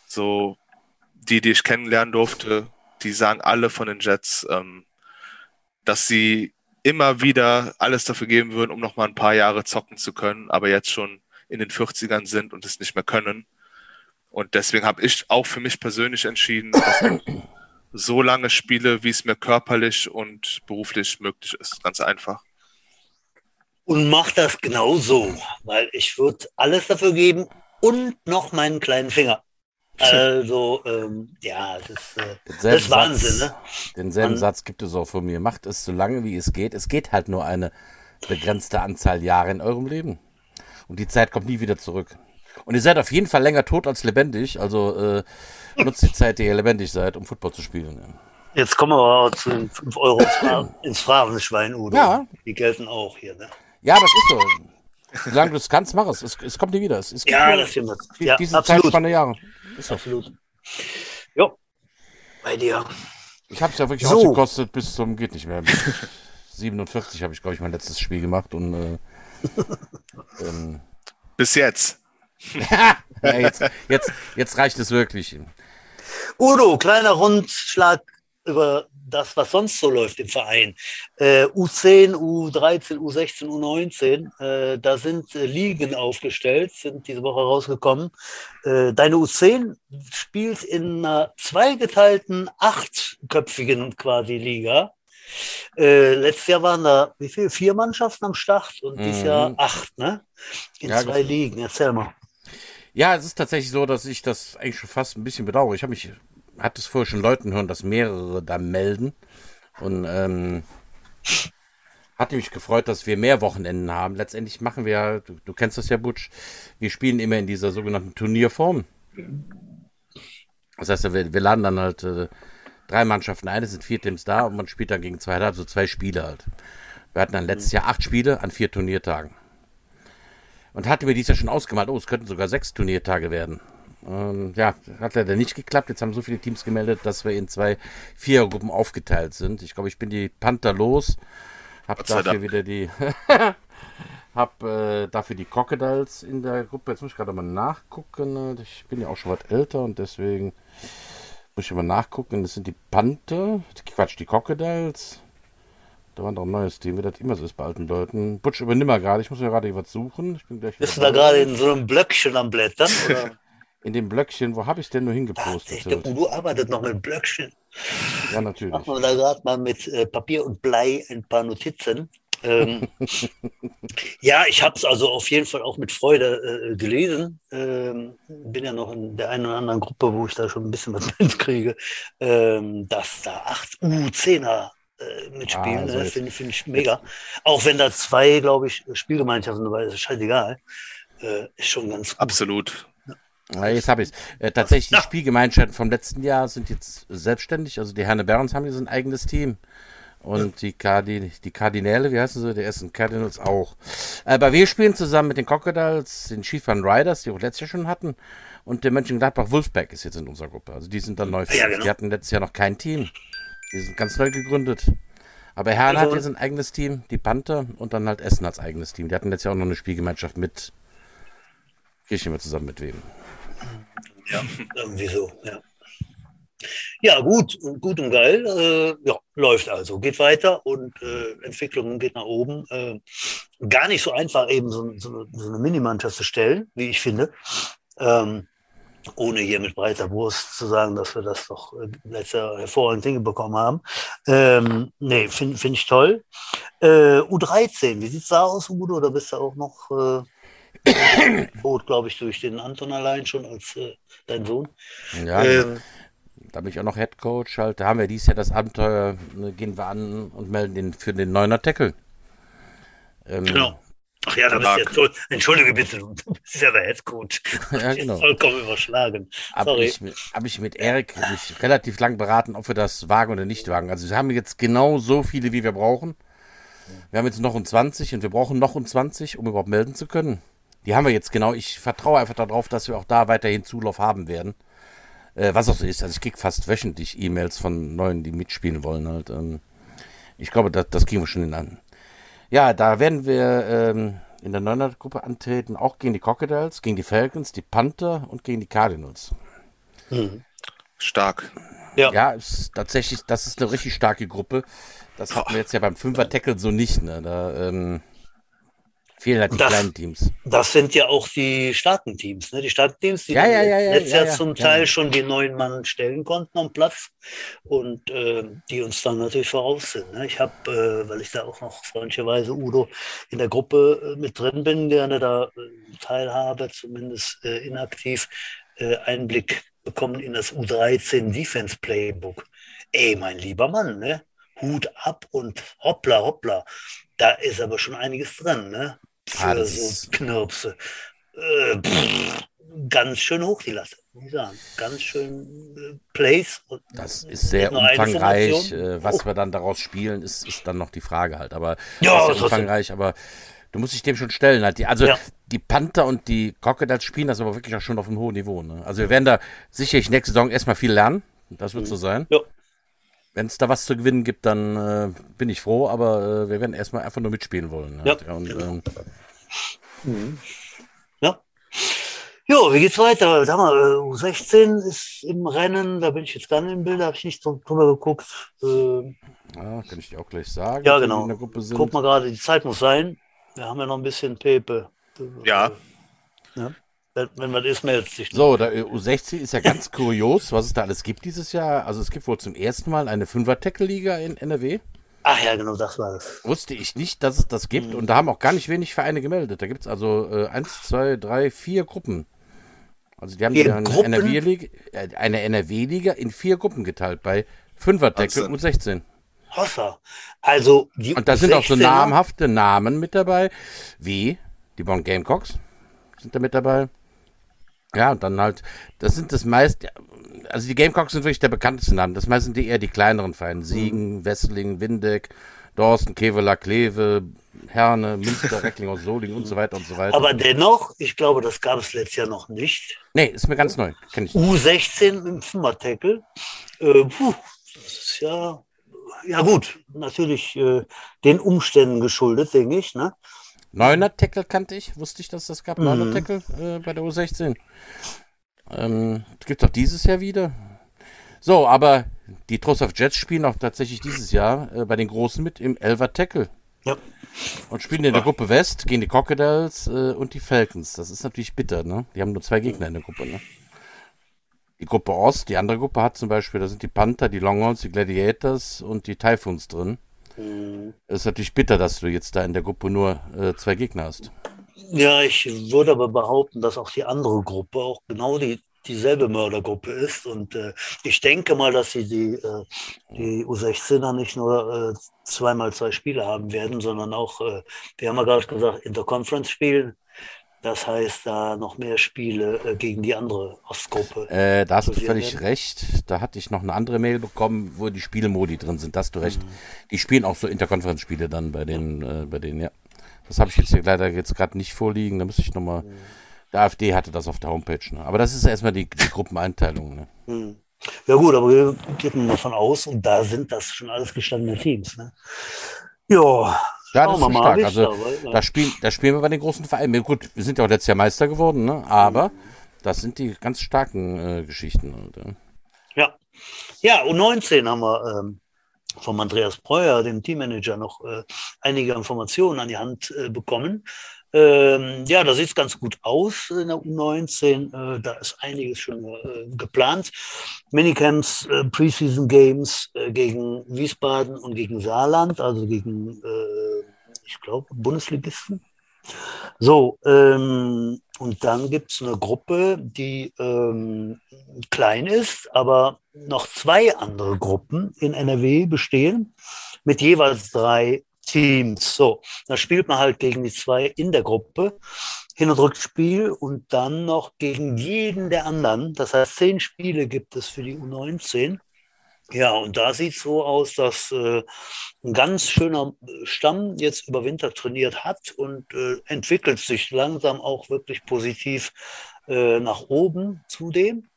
so die, die ich kennenlernen durfte, die sagen alle von den Jets, ähm, dass sie immer wieder alles dafür geben würden, um noch mal ein paar Jahre zocken zu können, aber jetzt schon in den 40ern sind und es nicht mehr können. Und deswegen habe ich auch für mich persönlich entschieden, dass so lange spiele, wie es mir körperlich und beruflich möglich ist. Ganz einfach. Und mach das genauso, weil ich würde alles dafür geben und noch meinen kleinen Finger. Also, ähm, ja, das, äh, das ist Wahnsinn. Satz, ne? Denselben Man, Satz gibt es auch von mir. Macht es so lange, wie es geht. Es geht halt nur eine begrenzte Anzahl Jahre in eurem Leben. Und die Zeit kommt nie wieder zurück. Und ihr seid auf jeden Fall länger tot als lebendig. Also äh, nutzt die Zeit, die ihr lebendig seid, um Football zu spielen. Jetzt kommen wir aber zu den 5 Euro ins Phrasenschwein, Udo. Ja. Die gelten auch hier. Ne? Ja, das ist so. Solange du es kannst, mach es. es. Es kommt nie wieder. Es, es ja, das stimmt. Ja, diese absolut. Zeitspanne Jahre. Ist absolut. Jo, bei dir. Ich habe es ja wirklich so. ausgekostet bis zum geht nicht mehr. 47 habe ich, glaube ich, mein letztes Spiel gemacht und äh, ähm, bis jetzt. ja, jetzt, jetzt, jetzt reicht es wirklich. Udo, kleiner Rundschlag über das, was sonst so läuft im Verein. Äh, U10, U13, U16, U19, äh, da sind äh, Ligen aufgestellt, sind diese Woche rausgekommen. Äh, deine U10 spielt in einer zweigeteilten, achtköpfigen quasi Liga. Äh, letztes Jahr waren da wie viel? Vier Mannschaften am Start und mhm. dieses Jahr acht, ne? In ja, zwei Ligen. Erzähl mal. Ja, es ist tatsächlich so, dass ich das eigentlich schon fast ein bisschen bedauere. Ich habe mich hat es vorher schon Leuten hören, dass mehrere da melden. Und ähm, hatte mich gefreut, dass wir mehr Wochenenden haben. Letztendlich machen wir, du, du kennst das ja, Butch, wir spielen immer in dieser sogenannten Turnierform. Das heißt, wir, wir laden dann halt äh, drei Mannschaften ein, es sind vier Teams da und man spielt dann gegen zwei, also zwei Spiele halt. Wir hatten dann letztes Jahr acht Spiele an vier Turniertagen. Und hatten wir dies Jahr schon ausgemalt, oh, es könnten sogar sechs Turniertage werden. Ähm, ja, hat leider nicht geklappt. Jetzt haben so viele Teams gemeldet, dass wir in zwei Vierergruppen aufgeteilt sind. Ich glaube, ich bin die Panther los. Hab dafür wieder die. hab äh, dafür die Crocodiles in der Gruppe. Jetzt muss ich gerade mal nachgucken. Ich bin ja auch schon was älter und deswegen muss ich mal nachgucken. Das sind die Panther. Quatsch, die Crocodiles. Da war noch ein neues Team, wie das immer so ist bei alten Leuten. Butch, übernimm mal gerade. Ich muss mir gerade was suchen. Ich bin gleich Bist du da gerade in so einem Blöckchen am Blättern? Oder? in dem Blöckchen, wo habe ich denn nur hingepostet? Ach, der Udo arbeitet noch mit Blöckchen. Ja, natürlich. Machen wir da gerade mal mit äh, Papier und Blei ein paar Notizen. ähm, ja, ich habe es also auf jeden Fall auch mit Freude äh, gelesen. Ähm, bin ja noch in der einen oder anderen Gruppe, wo ich da schon ein bisschen was mitkriege, ähm, dass da 8 U10er äh, mitspielen. Ah, also ne? Finde find ich mega. Auch wenn da zwei, glaube ich, Spielgemeinschaften dabei ist, ist scheißegal. Äh, ist schon ganz gut. Absolut. Ja, jetzt habe ich es. Äh, tatsächlich, die Spielgemeinschaften vom letzten Jahr sind jetzt selbstständig. Also die Herne Barons haben jetzt ein eigenes Team. Und die, Cardi die Kardinäle, wie heißen sie? Die ersten Cardinals auch. Aber wir spielen zusammen mit den Crocodiles, den Chieftain Riders, die wir letztes Jahr schon hatten. Und der Mönchengladbach Wolfpack ist jetzt in unserer Gruppe. Also die sind dann neu. Ja, genau. Die hatten letztes Jahr noch kein Team. Die sind ganz neu gegründet. Aber Herrn also, hat jetzt ein eigenes Team, die Panther und dann halt Essen als eigenes Team. Die hatten letztes Jahr auch noch eine Spielgemeinschaft mit. Gehe ich immer zusammen mit wem? Ja, irgendwie so, ja. Ja, gut, gut und geil. Äh, ja, läuft also, geht weiter und äh, Entwicklung geht nach oben. Äh, gar nicht so einfach, eben so, so, so eine Minimannschaft zu stellen, wie ich finde. Ähm, ohne hier mit breiter Wurst zu sagen, dass wir das doch äh, letztes Jahr hervorragend hingekommen haben. Ähm, nee, finde find ich toll. Äh, U13, wie sieht es da aus, Udo? Oder bist du auch noch äh, Boot, glaube ich, durch den Anton allein schon als äh, dein Sohn. Ja, ähm, da bin ich auch noch Head Coach. Halt, da haben wir dieses Jahr das Abenteuer, ne, gehen wir an und melden den für den neuner Tackle. Ähm, genau. Ach ja, da bist du ja, entschuldige bitte, du bist ja der Headcoach. Ja, genau. Vollkommen überschlagen. Habe ich, hab ich mit Erik mich relativ lang beraten, ob wir das wagen oder nicht wagen. Also wir haben jetzt genau so viele, wie wir brauchen. Wir haben jetzt noch ein 20 und wir brauchen noch ein 20, um überhaupt melden zu können. Die haben wir jetzt genau. Ich vertraue einfach darauf, dass wir auch da weiterhin Zulauf haben werden. Äh, was auch so ist. Also ich kriege fast wöchentlich E-Mails von Neuen, die mitspielen wollen. Halt. Ähm, ich glaube, das, das kriegen wir schon an. Ja, da werden wir ähm, in der Neuner-Gruppe antreten, auch gegen die Crocodiles, gegen die Falcons, die Panther und gegen die Cardinals. Mhm. Stark. Ja, ja ist tatsächlich, das ist eine richtig starke Gruppe. Das hatten wir jetzt ja beim Fünfer-Tackle so nicht. Ne? Da, ähm, Fehlen halt die das, kleinen Teams. Das sind ja auch die starken Teams, ne? Die starken Teams, die ja, ja, ja, ja, letztes ja, Jahr zum Teil schon die neuen Mann stellen konnten am Platz und äh, die uns dann natürlich voraus sind. Ne? Ich habe, äh, weil ich da auch noch freundlicherweise Udo in der Gruppe äh, mit drin bin, gerne da äh, teilhabe, zumindest äh, inaktiv, äh, Einblick bekommen in das U13 Defense Playbook. Ey, mein lieber Mann, ne? Hut ab und hoppla, hoppla. Da ist aber schon einiges drin, ne? Ah, für so Knirpse. Äh, pff, ganz schön hoch die Latte, muss ich sagen. Ganz schön äh, Plays. das ist sehr umfangreich. Äh, was oh. wir dann daraus spielen, ist, ist dann noch die Frage halt. Aber ja, ist umfangreich, aber du musst dich dem schon stellen. Halt. Die, also ja. die Panther und die Crocodiles spielen das aber wirklich auch schon auf einem hohen Niveau. Ne? Also wir werden da sicherlich nächste Saison erstmal viel lernen. Das wird mhm. so sein. Ja. Wenn es da was zu gewinnen gibt, dann äh, bin ich froh, aber äh, wir werden erstmal einfach nur mitspielen wollen. Halt. Ja. Und, genau. ähm, Mhm. Ja. Jo, wie geht's weiter? Sag mal, äh, U16 ist im Rennen, da bin ich jetzt gar nicht im Bild, da habe ich nicht drüber geguckt. Äh, ja, kann ich dir auch gleich sagen. Ja, genau. Guck mal gerade, die Zeit muss sein. Wir haben ja noch ein bisschen Pepe. Ja. ja. Wenn man ist, meldet sich. So, der U16 ist ja ganz kurios, was es da alles gibt dieses Jahr. Also es gibt wohl zum ersten Mal eine Fünfer-Tackle-Liga in NRW. Ach ja, genau, das war es. Wusste ich nicht, dass es das gibt. Mhm. Und da haben auch gar nicht wenig Vereine gemeldet. Da gibt es also äh, eins, zwei, drei, vier Gruppen. Also die haben vier eine NRW-Liga äh, eine NRW-Liga in vier Gruppen geteilt bei Fünferdeckel und 16. Hossa. Also die Und da sind auch so namhafte Namen mit dabei, wie die Bonn Gamecocks sind da mit dabei. Ja, und dann halt, das sind das meist, also die Gamecocks sind wirklich der bekannteste Name. Das meisten die eher die kleineren Vereine. Siegen, mhm. Wesseling, Windeck, Dorsten, Keveler, Kleve, Herne, Münster, Reckling aus Solingen und so weiter und so weiter. Aber dennoch, ich glaube, das gab es letztes Jahr noch nicht. Nee, ist mir ganz neu. Kenn ich U16 im Fünfer-Tackle. Äh, das ist ja, ja gut, natürlich äh, den Umständen geschuldet, denke ich. Ne? Neuner Tackle kannte ich, wusste ich, dass das gab. Neuner mhm. Tackle äh, bei der U16. Ähm, gibt es auch dieses Jahr wieder. So, aber die Trust of Jets spielen auch tatsächlich dieses Jahr äh, bei den Großen mit im Elver Tackle. Ja. Und spielen in der Gruppe West gegen die Crocodiles äh, und die Falcons. Das ist natürlich bitter, ne? Die haben nur zwei Gegner in der Gruppe, ne? Die Gruppe Ost, die andere Gruppe hat zum Beispiel, da sind die Panther, die Longhorns, die Gladiators und die Typhoons drin. Mhm. Es ist natürlich bitter, dass du jetzt da in der Gruppe nur äh, zwei Gegner hast. Ja, ich würde aber behaupten, dass auch die andere Gruppe auch genau die, dieselbe Mördergruppe ist. Und äh, ich denke mal, dass sie die, äh, die U16er nicht nur äh, zweimal zwei Spiele haben werden, sondern auch, äh, wir haben ja gerade gesagt, Interconference spielen. Das heißt, da noch mehr Spiele äh, gegen die andere Ostgruppe. Äh, da hast du völlig werden. recht. Da hatte ich noch eine andere Mail bekommen, wo die Spielmodi drin sind. Da hast du recht. Mhm. Die spielen auch so Interconference-Spiele dann bei den, äh, bei denen, ja. Das habe ich jetzt hier leider jetzt gerade nicht vorliegen. Da müsste ich nochmal. Mhm. Der AfD hatte das auf der Homepage. Ne? Aber das ist erstmal die, die Gruppeneinteilung. Ne? Mhm. Ja, gut, aber wir gehen davon aus, und da sind das schon alles gestandene Teams. Ne? Ja, ja, das ist stark. Also, dabei, da, spielen, da spielen wir bei den großen Vereinen. Gut, wir sind ja auch letztes Jahr Meister geworden, ne? aber das sind die ganz starken äh, Geschichten. Oder? Ja. Ja, U19 haben wir ähm, vom Andreas Breuer, dem Teammanager, noch äh, einige Informationen an die Hand äh, bekommen. Ähm, ja, da sieht es ganz gut aus in der U19. Äh, da ist einiges schon äh, geplant. Minicamps, äh, Preseason Games äh, gegen Wiesbaden und gegen Saarland, also gegen, äh, ich glaube, Bundesligisten. So, ähm, und dann gibt es eine Gruppe, die ähm, klein ist, aber noch zwei andere Gruppen in NRW bestehen mit jeweils drei Teams. So, da spielt man halt gegen die zwei in der Gruppe. Hin- und Rückspiel und dann noch gegen jeden der anderen. Das heißt, zehn Spiele gibt es für die U19. Ja, und da sieht es so aus, dass äh, ein ganz schöner Stamm jetzt über Winter trainiert hat und äh, entwickelt sich langsam auch wirklich positiv äh, nach oben zudem.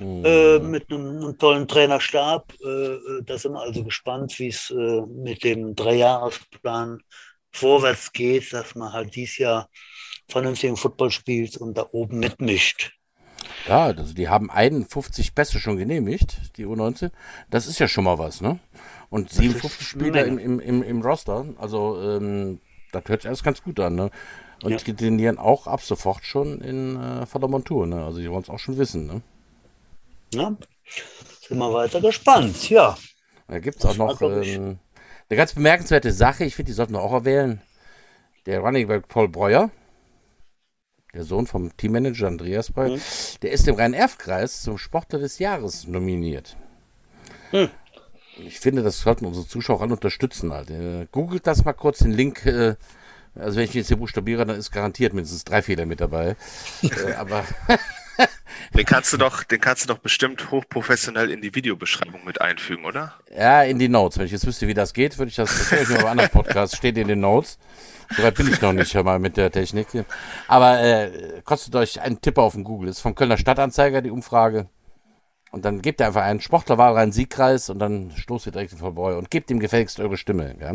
Mhm. Äh, mit einem, einem, tollen Trainerstab. Äh, äh, da sind wir also gespannt, wie es mit dem Dreijahresplan vorwärts geht, dass man halt dieses Jahr vernünftigen Football spielt und da oben mitmischt. Ja, also die haben 51 Pässe schon genehmigt, die U19. Das ist ja schon mal was, ne? Und 57 Spieler im, im, im, im, Roster. Also, ähm, das hört sich alles ganz gut an, ne? Und ja. die trainieren auch ab sofort schon in äh, Vordermontur, ne? Also, die wollen es auch schon wissen, ne? Ja, sind wir weiter gespannt, ja. Da gibt es auch noch ähm, eine ganz bemerkenswerte Sache, ich finde, die sollten wir auch erwähnen. Der Running Back Paul Breuer, der Sohn vom Teammanager Andreas Breuer, mhm. der ist im Rhein-Erf-Kreis zum Sportler des Jahres nominiert. Mhm. Ich finde, das sollten unsere Zuschauer alle unterstützen. Halt. Googelt das mal kurz, den Link. Äh, also wenn ich jetzt hier buchstabiere, dann ist garantiert mindestens drei Fehler mit dabei. äh, aber Den kannst du doch, den kannst du doch bestimmt hochprofessionell in die Videobeschreibung mit einfügen, oder? Ja, in die Notes. Wenn ich jetzt wüsste, wie das geht, würde ich das, das höre ich mir bei anderen Podcasts, steht in den Notes. Soweit bin ich noch nicht hör mal mit der Technik. Aber äh, kostet euch einen Tipp auf dem Google. Ist vom Kölner Stadtanzeiger die Umfrage. Und dann gebt ihr einfach einen Sportlerwahl rein, Siegkreis und dann stoßt ihr direkt vorbei und gebt ihm gefälligst eure Stimme. Ja?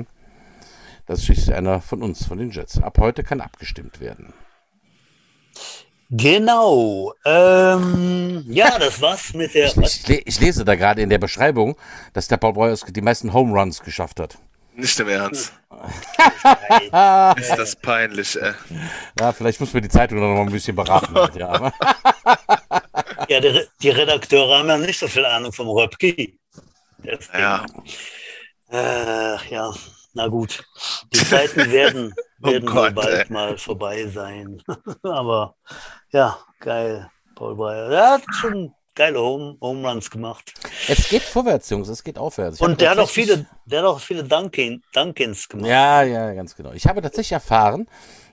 Das schließlich einer von uns, von den Jets. Ab heute kann abgestimmt werden. Genau. Ähm, ja, das war's mit der. Ich, ich, ich lese da gerade in der Beschreibung, dass der Paul Breuers die meisten Home Runs geschafft hat. Nicht im Ernst. ist das peinlich, ey. Ja, vielleicht muss man die Zeitung noch mal ein bisschen beraten. halt, ja, ja die, die, Redakteure haben ja nicht so viel Ahnung vom Röpke. Ja. Ach ja, na gut. Die Zeiten werden, oh werden oh Gott, bald ey. mal vorbei sein. Aber ja, geil. Paul Breyer. Der hat schon geile Home, Home Runs gemacht. Es geht vorwärts, Jungs, es geht aufwärts. Ich Und der hat auch viele, der hat auch viele Dunkin, Dunkins gemacht. Ja, ja, ganz genau. Ich habe tatsächlich erfahren,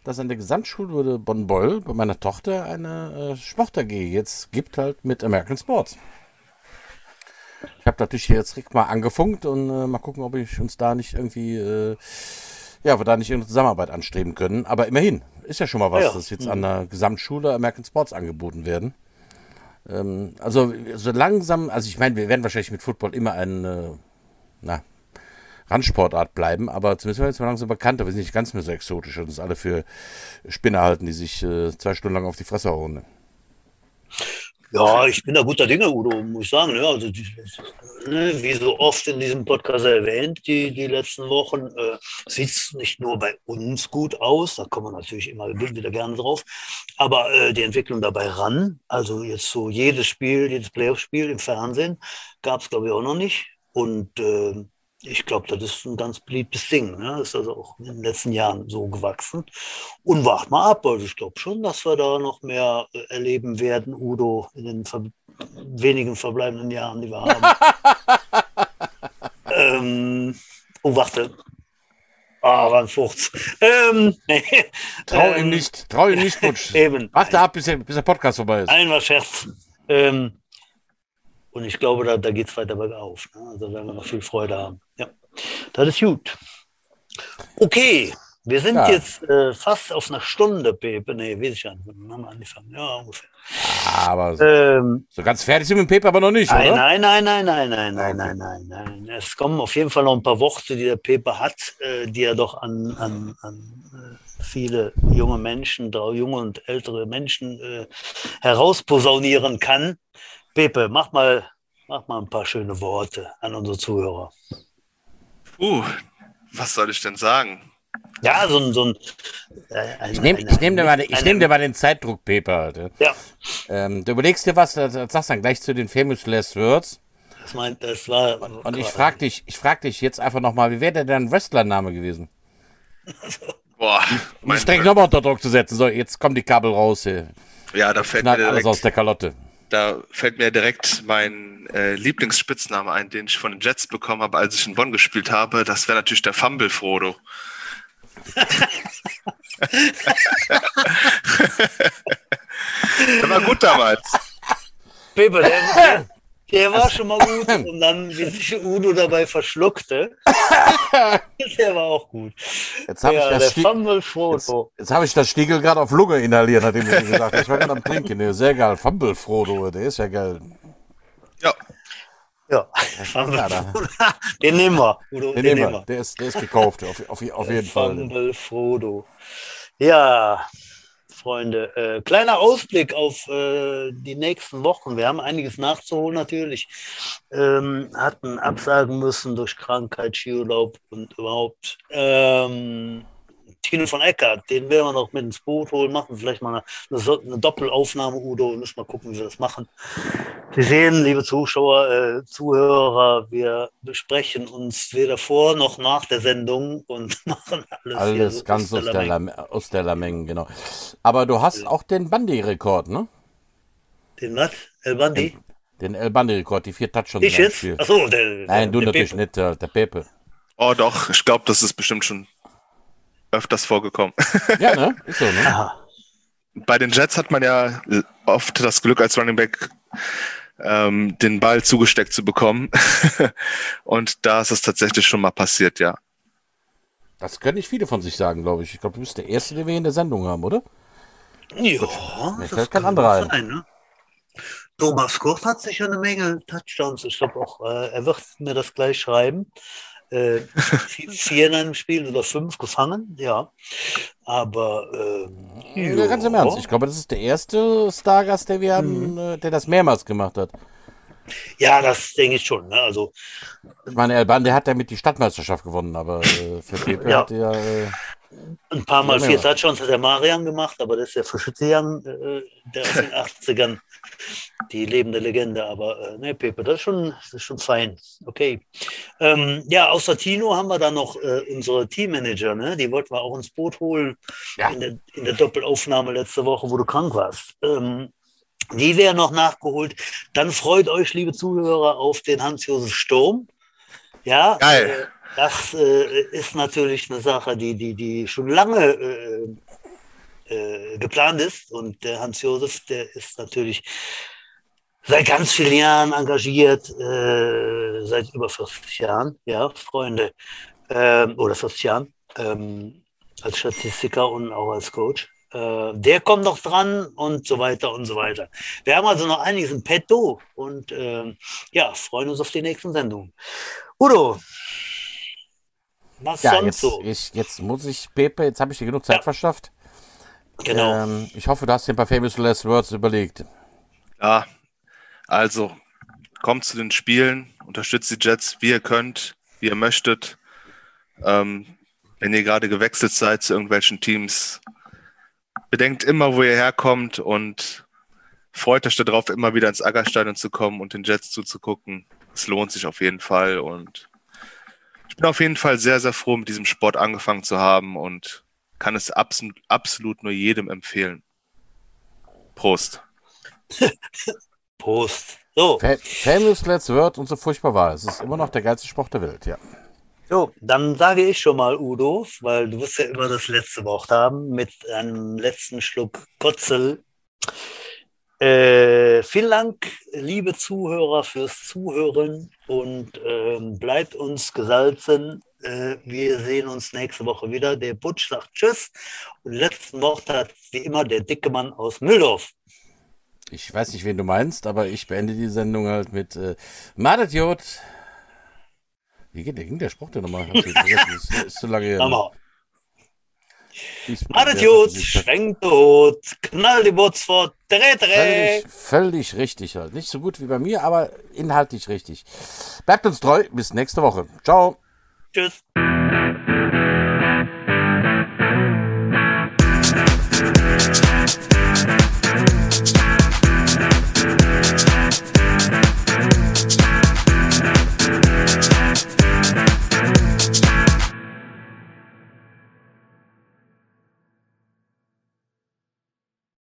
dass an der Gesamtschule Bonn-Boll bei meiner Tochter eine äh, Sport AG jetzt gibt halt mit American Sports. Ich habe natürlich jetzt direkt mal angefunkt und äh, mal gucken, ob ich uns da nicht irgendwie, äh, ja, wir da nicht irgendeine Zusammenarbeit anstreben können. Aber immerhin, ist ja schon mal was, ja. dass jetzt mhm. an der Gesamtschule American Sports angeboten werden. Ähm, also so langsam, also ich meine, wir werden wahrscheinlich mit Football immer eine, na, Randsportart bleiben, aber zumindest werden wir jetzt mal langsam bekannter. Wir sind nicht ganz mehr so exotisch und uns alle für Spinner halten, die sich äh, zwei Stunden lang auf die Fresse hauen. Ja, ich bin da guter Dinge, Udo, muss ich sagen. Ja, also ne, wie so oft in diesem Podcast erwähnt, die, die letzten Wochen, äh, sieht es nicht nur bei uns gut aus, da kommen wir natürlich immer wieder gerne drauf, aber äh, die Entwicklung dabei ran, also jetzt so jedes Spiel, jedes Playoff-Spiel im Fernsehen, gab es, glaube ich, auch noch nicht. Und äh, ich glaube, das ist ein ganz beliebtes Ding. Ne? Das ist also auch in den letzten Jahren so gewachsen. Und wart mal ab, also ich glaube schon, dass wir da noch mehr äh, erleben werden, Udo, in den ver wenigen verbleibenden Jahren, die wir haben. ähm, oh, warte. Ah, oh, war ein Furz. Ähm, nee. Trau ihm nicht, trau ihm nicht, Butsch. Eben. Warte ab, bis der, bis der Podcast vorbei ist. Einmal Scherz. Ähm, und ich glaube, da, da geht es weiter bergauf. Ne? Also werden wir noch viel Freude haben. Ja, das ist gut. Okay, wir sind ja. jetzt äh, fast auf einer Stunde, Pepe. Nee, weiß ich ja nicht. Wann haben wir angefangen? Ja, ungefähr. Aber so, ähm, so ganz fertig sind wir mit dem Pepe aber noch nicht, nein, oder? Nein, nein, nein, nein, nein, nein, nein, nein, nein. Es kommen auf jeden Fall noch ein paar Worte, die der Pepe hat, äh, die er doch an, an, an äh, viele junge Menschen, junge und ältere Menschen äh, herausposaunieren kann. Pepe, mach mal, mach mal ein paar schöne Worte an unsere Zuhörer. Uh, was soll ich denn sagen? Ja, so ein. So ein äh, ein, ich nehme nehm dir, mal, nehm dir mal den Zeitdruck, Pepe. Ja. Ähm, du überlegst dir was, das sagst dann gleich zu den Famous Last Words. Das, meint, das war. Und, und ich frage dich, ich frag dich jetzt einfach nochmal, wie wäre denn dein Wrestlername gewesen? Boah. Um die Streck nochmal unter Druck zu setzen. So, jetzt kommen die Kabel raus. Hier. Ja, da fällt mir alles aus der Kalotte. Da fällt mir direkt mein äh, Lieblingsspitzname ein, den ich von den Jets bekommen habe, als ich in Bonn gespielt habe. Das wäre natürlich der Fumble Frodo. der war gut damals. Pepe, der, war schon mal gut und dann, wie sich Udo dabei verschluckte, der war auch gut. Jetzt habe Ja, ich, das Fumble jetzt, Frodo. jetzt hab ich das Stiegel gerade auf Lunge inhaliert, nachdem du gesagt. Ich war gerade am Trinken. Nee, sehr geil. Fumble Frodo, der ist ja geil. Ja, Ja, Ja, da- den nehmen wir. Udo, Den nehmen wir. Der ist, der ist gekauft, auf, auf, auf jeden Fall. Fumble Frodo. Ja, Freunde, äh, kleiner Ausblick auf äh, die nächsten Wochen. Wir haben einiges nachzuholen natürlich. Ähm, hatten absagen müssen durch Krankheit, Skiurlaub und überhaupt. Ähm, Tino von Eckert, den werden wir noch mit ins Boot holen, machen vielleicht mal eine, eine, Doppelaufnahme, Udo, müssen mal gucken, wie wir das machen. Sie sehen, liebe Zuschauer, äh, Zuhörer, wir besprechen uns weder vor noch nach der Sendung und machen alles, Alles so ganz aus der. Lam aus der Lameng, genau. Aber du hast auch den Bandi-Rekord, ne? Den was? El Bandi? Den El Bandi-Rekord, die vier Touchdowns Ich jetzt? Achso, der. Nein, du der natürlich Pepe. nicht, der Pepe. oh doch, ich glaube, das ist bestimmt schon öfters vorgekommen. Ja, ne? Ist so, ne? Aha. Bei den Jets hat man ja oft das Glück, als Running Back ähm, den Ball zugesteckt zu bekommen. Und da ist es tatsächlich schon mal passiert, ja. Das können nicht viele von sich sagen, glaube ich. Ich glaube, du bist der Erste, den wir in der Sendung haben, oder? Ja, Mir das kann anderer sein, ne? Thomas Kurt hat sicher eine Menge Touchdowns. Ich glaube auch, äh, er wird mir das gleich schreiben. Äh, vier, vier in einem Spiel oder fünf gefangen, ja. Aber ähm, Ja, ganz im Ernst. Ich glaube, das ist der erste Stargast, der wir haben, Mhm. äh, der das mehrmals gemacht hat. ja, das denke ich schon. Ne? Also Ich meine, El Bandi hat ja mit die Stadtmeisterschaft gewonnen, aber äh, für Pepe Ja. hat er äh, ein paar Mal vier. Touchdowns hat der Marian gemacht, aber das ist der frische Young, äh, der aus den 80ern, die lebende Legende. Aber äh, ne, Pepe, das ist schon, das ist schon fein. Okay. Ähm, ja, außer Tino haben wir dann noch äh, unsere Teammanager, ne? die wollten wir auch ins Boot holen Ja. in, der, in der Doppelaufnahme letzte Woche, wo du krank warst. Ähm, die werden noch nachgeholt. Dann freut euch, liebe Zuhörer, auf den Hans-Josef Sturm. Ja, Geil. Äh, das äh, ist natürlich eine Sache, die, die, die schon lange äh, äh, geplant ist. Und der Hans-Josef, der ist natürlich seit ganz vielen Jahren engagiert, äh, seit über 40 Jahren, ja, Freunde, ähm, oder 40 Jahren, ähm, als Statistiker und auch als Coach. Äh, der kommt noch dran und so weiter und so weiter. Wir haben also noch einiges im Petto und ähm, ja, freuen uns auf die nächsten Sendungen. Udo, was ja, sonst jetzt, so? ich, jetzt muss ich, Pepe, jetzt habe ich dir genug Zeit Ja. verschafft. Genau. Ähm, ich hoffe, du hast dir ein paar Famous Last Words überlegt. Ja, also kommt zu den Spielen, unterstützt die Jets, wie ihr könnt, wie ihr möchtet. Ähm, wenn ihr gerade gewechselt seid zu irgendwelchen Teams, bedenkt immer, wo ihr herkommt und freut euch darauf, immer wieder ins Aggerstadion zu kommen und den Jets zuzugucken. Es lohnt sich auf jeden Fall und ich bin auf jeden Fall sehr, sehr froh, mit diesem Sport angefangen zu haben und kann es absolut, absolut nur jedem empfehlen. Prost. Prost. So, Fa Famous Last Word und so furchtbar war. Es ist immer noch der geilste Sport der Welt, ja. so, dann sage ich schon mal, Udo, weil du wirst ja immer das letzte Wort haben mit einem letzten Schluck Kotzel. Äh, vielen Dank, liebe Zuhörer, fürs Zuhören und ähm, bleibt uns gesalzen. Äh, wir sehen uns nächste Woche wieder. Der Butch sagt Tschüss und letzten Wort hat wie immer der dicke Mann aus Mühldorf. Ich weiß nicht, wen du meinst, aber ich beende die Sendung halt mit äh, Madet Jod. Wie geht der, ging der Spruch denn nochmal? Ist, ist zu lange her. ne? Jod, der- schwenkt Hut, knall die Butz vor, dreh, dreh. Völlig, völlig richtig halt. Nicht so gut wie bei mir, aber inhaltlich richtig. Bleibt uns treu. Bis nächste Woche. Ciao. Tschüss.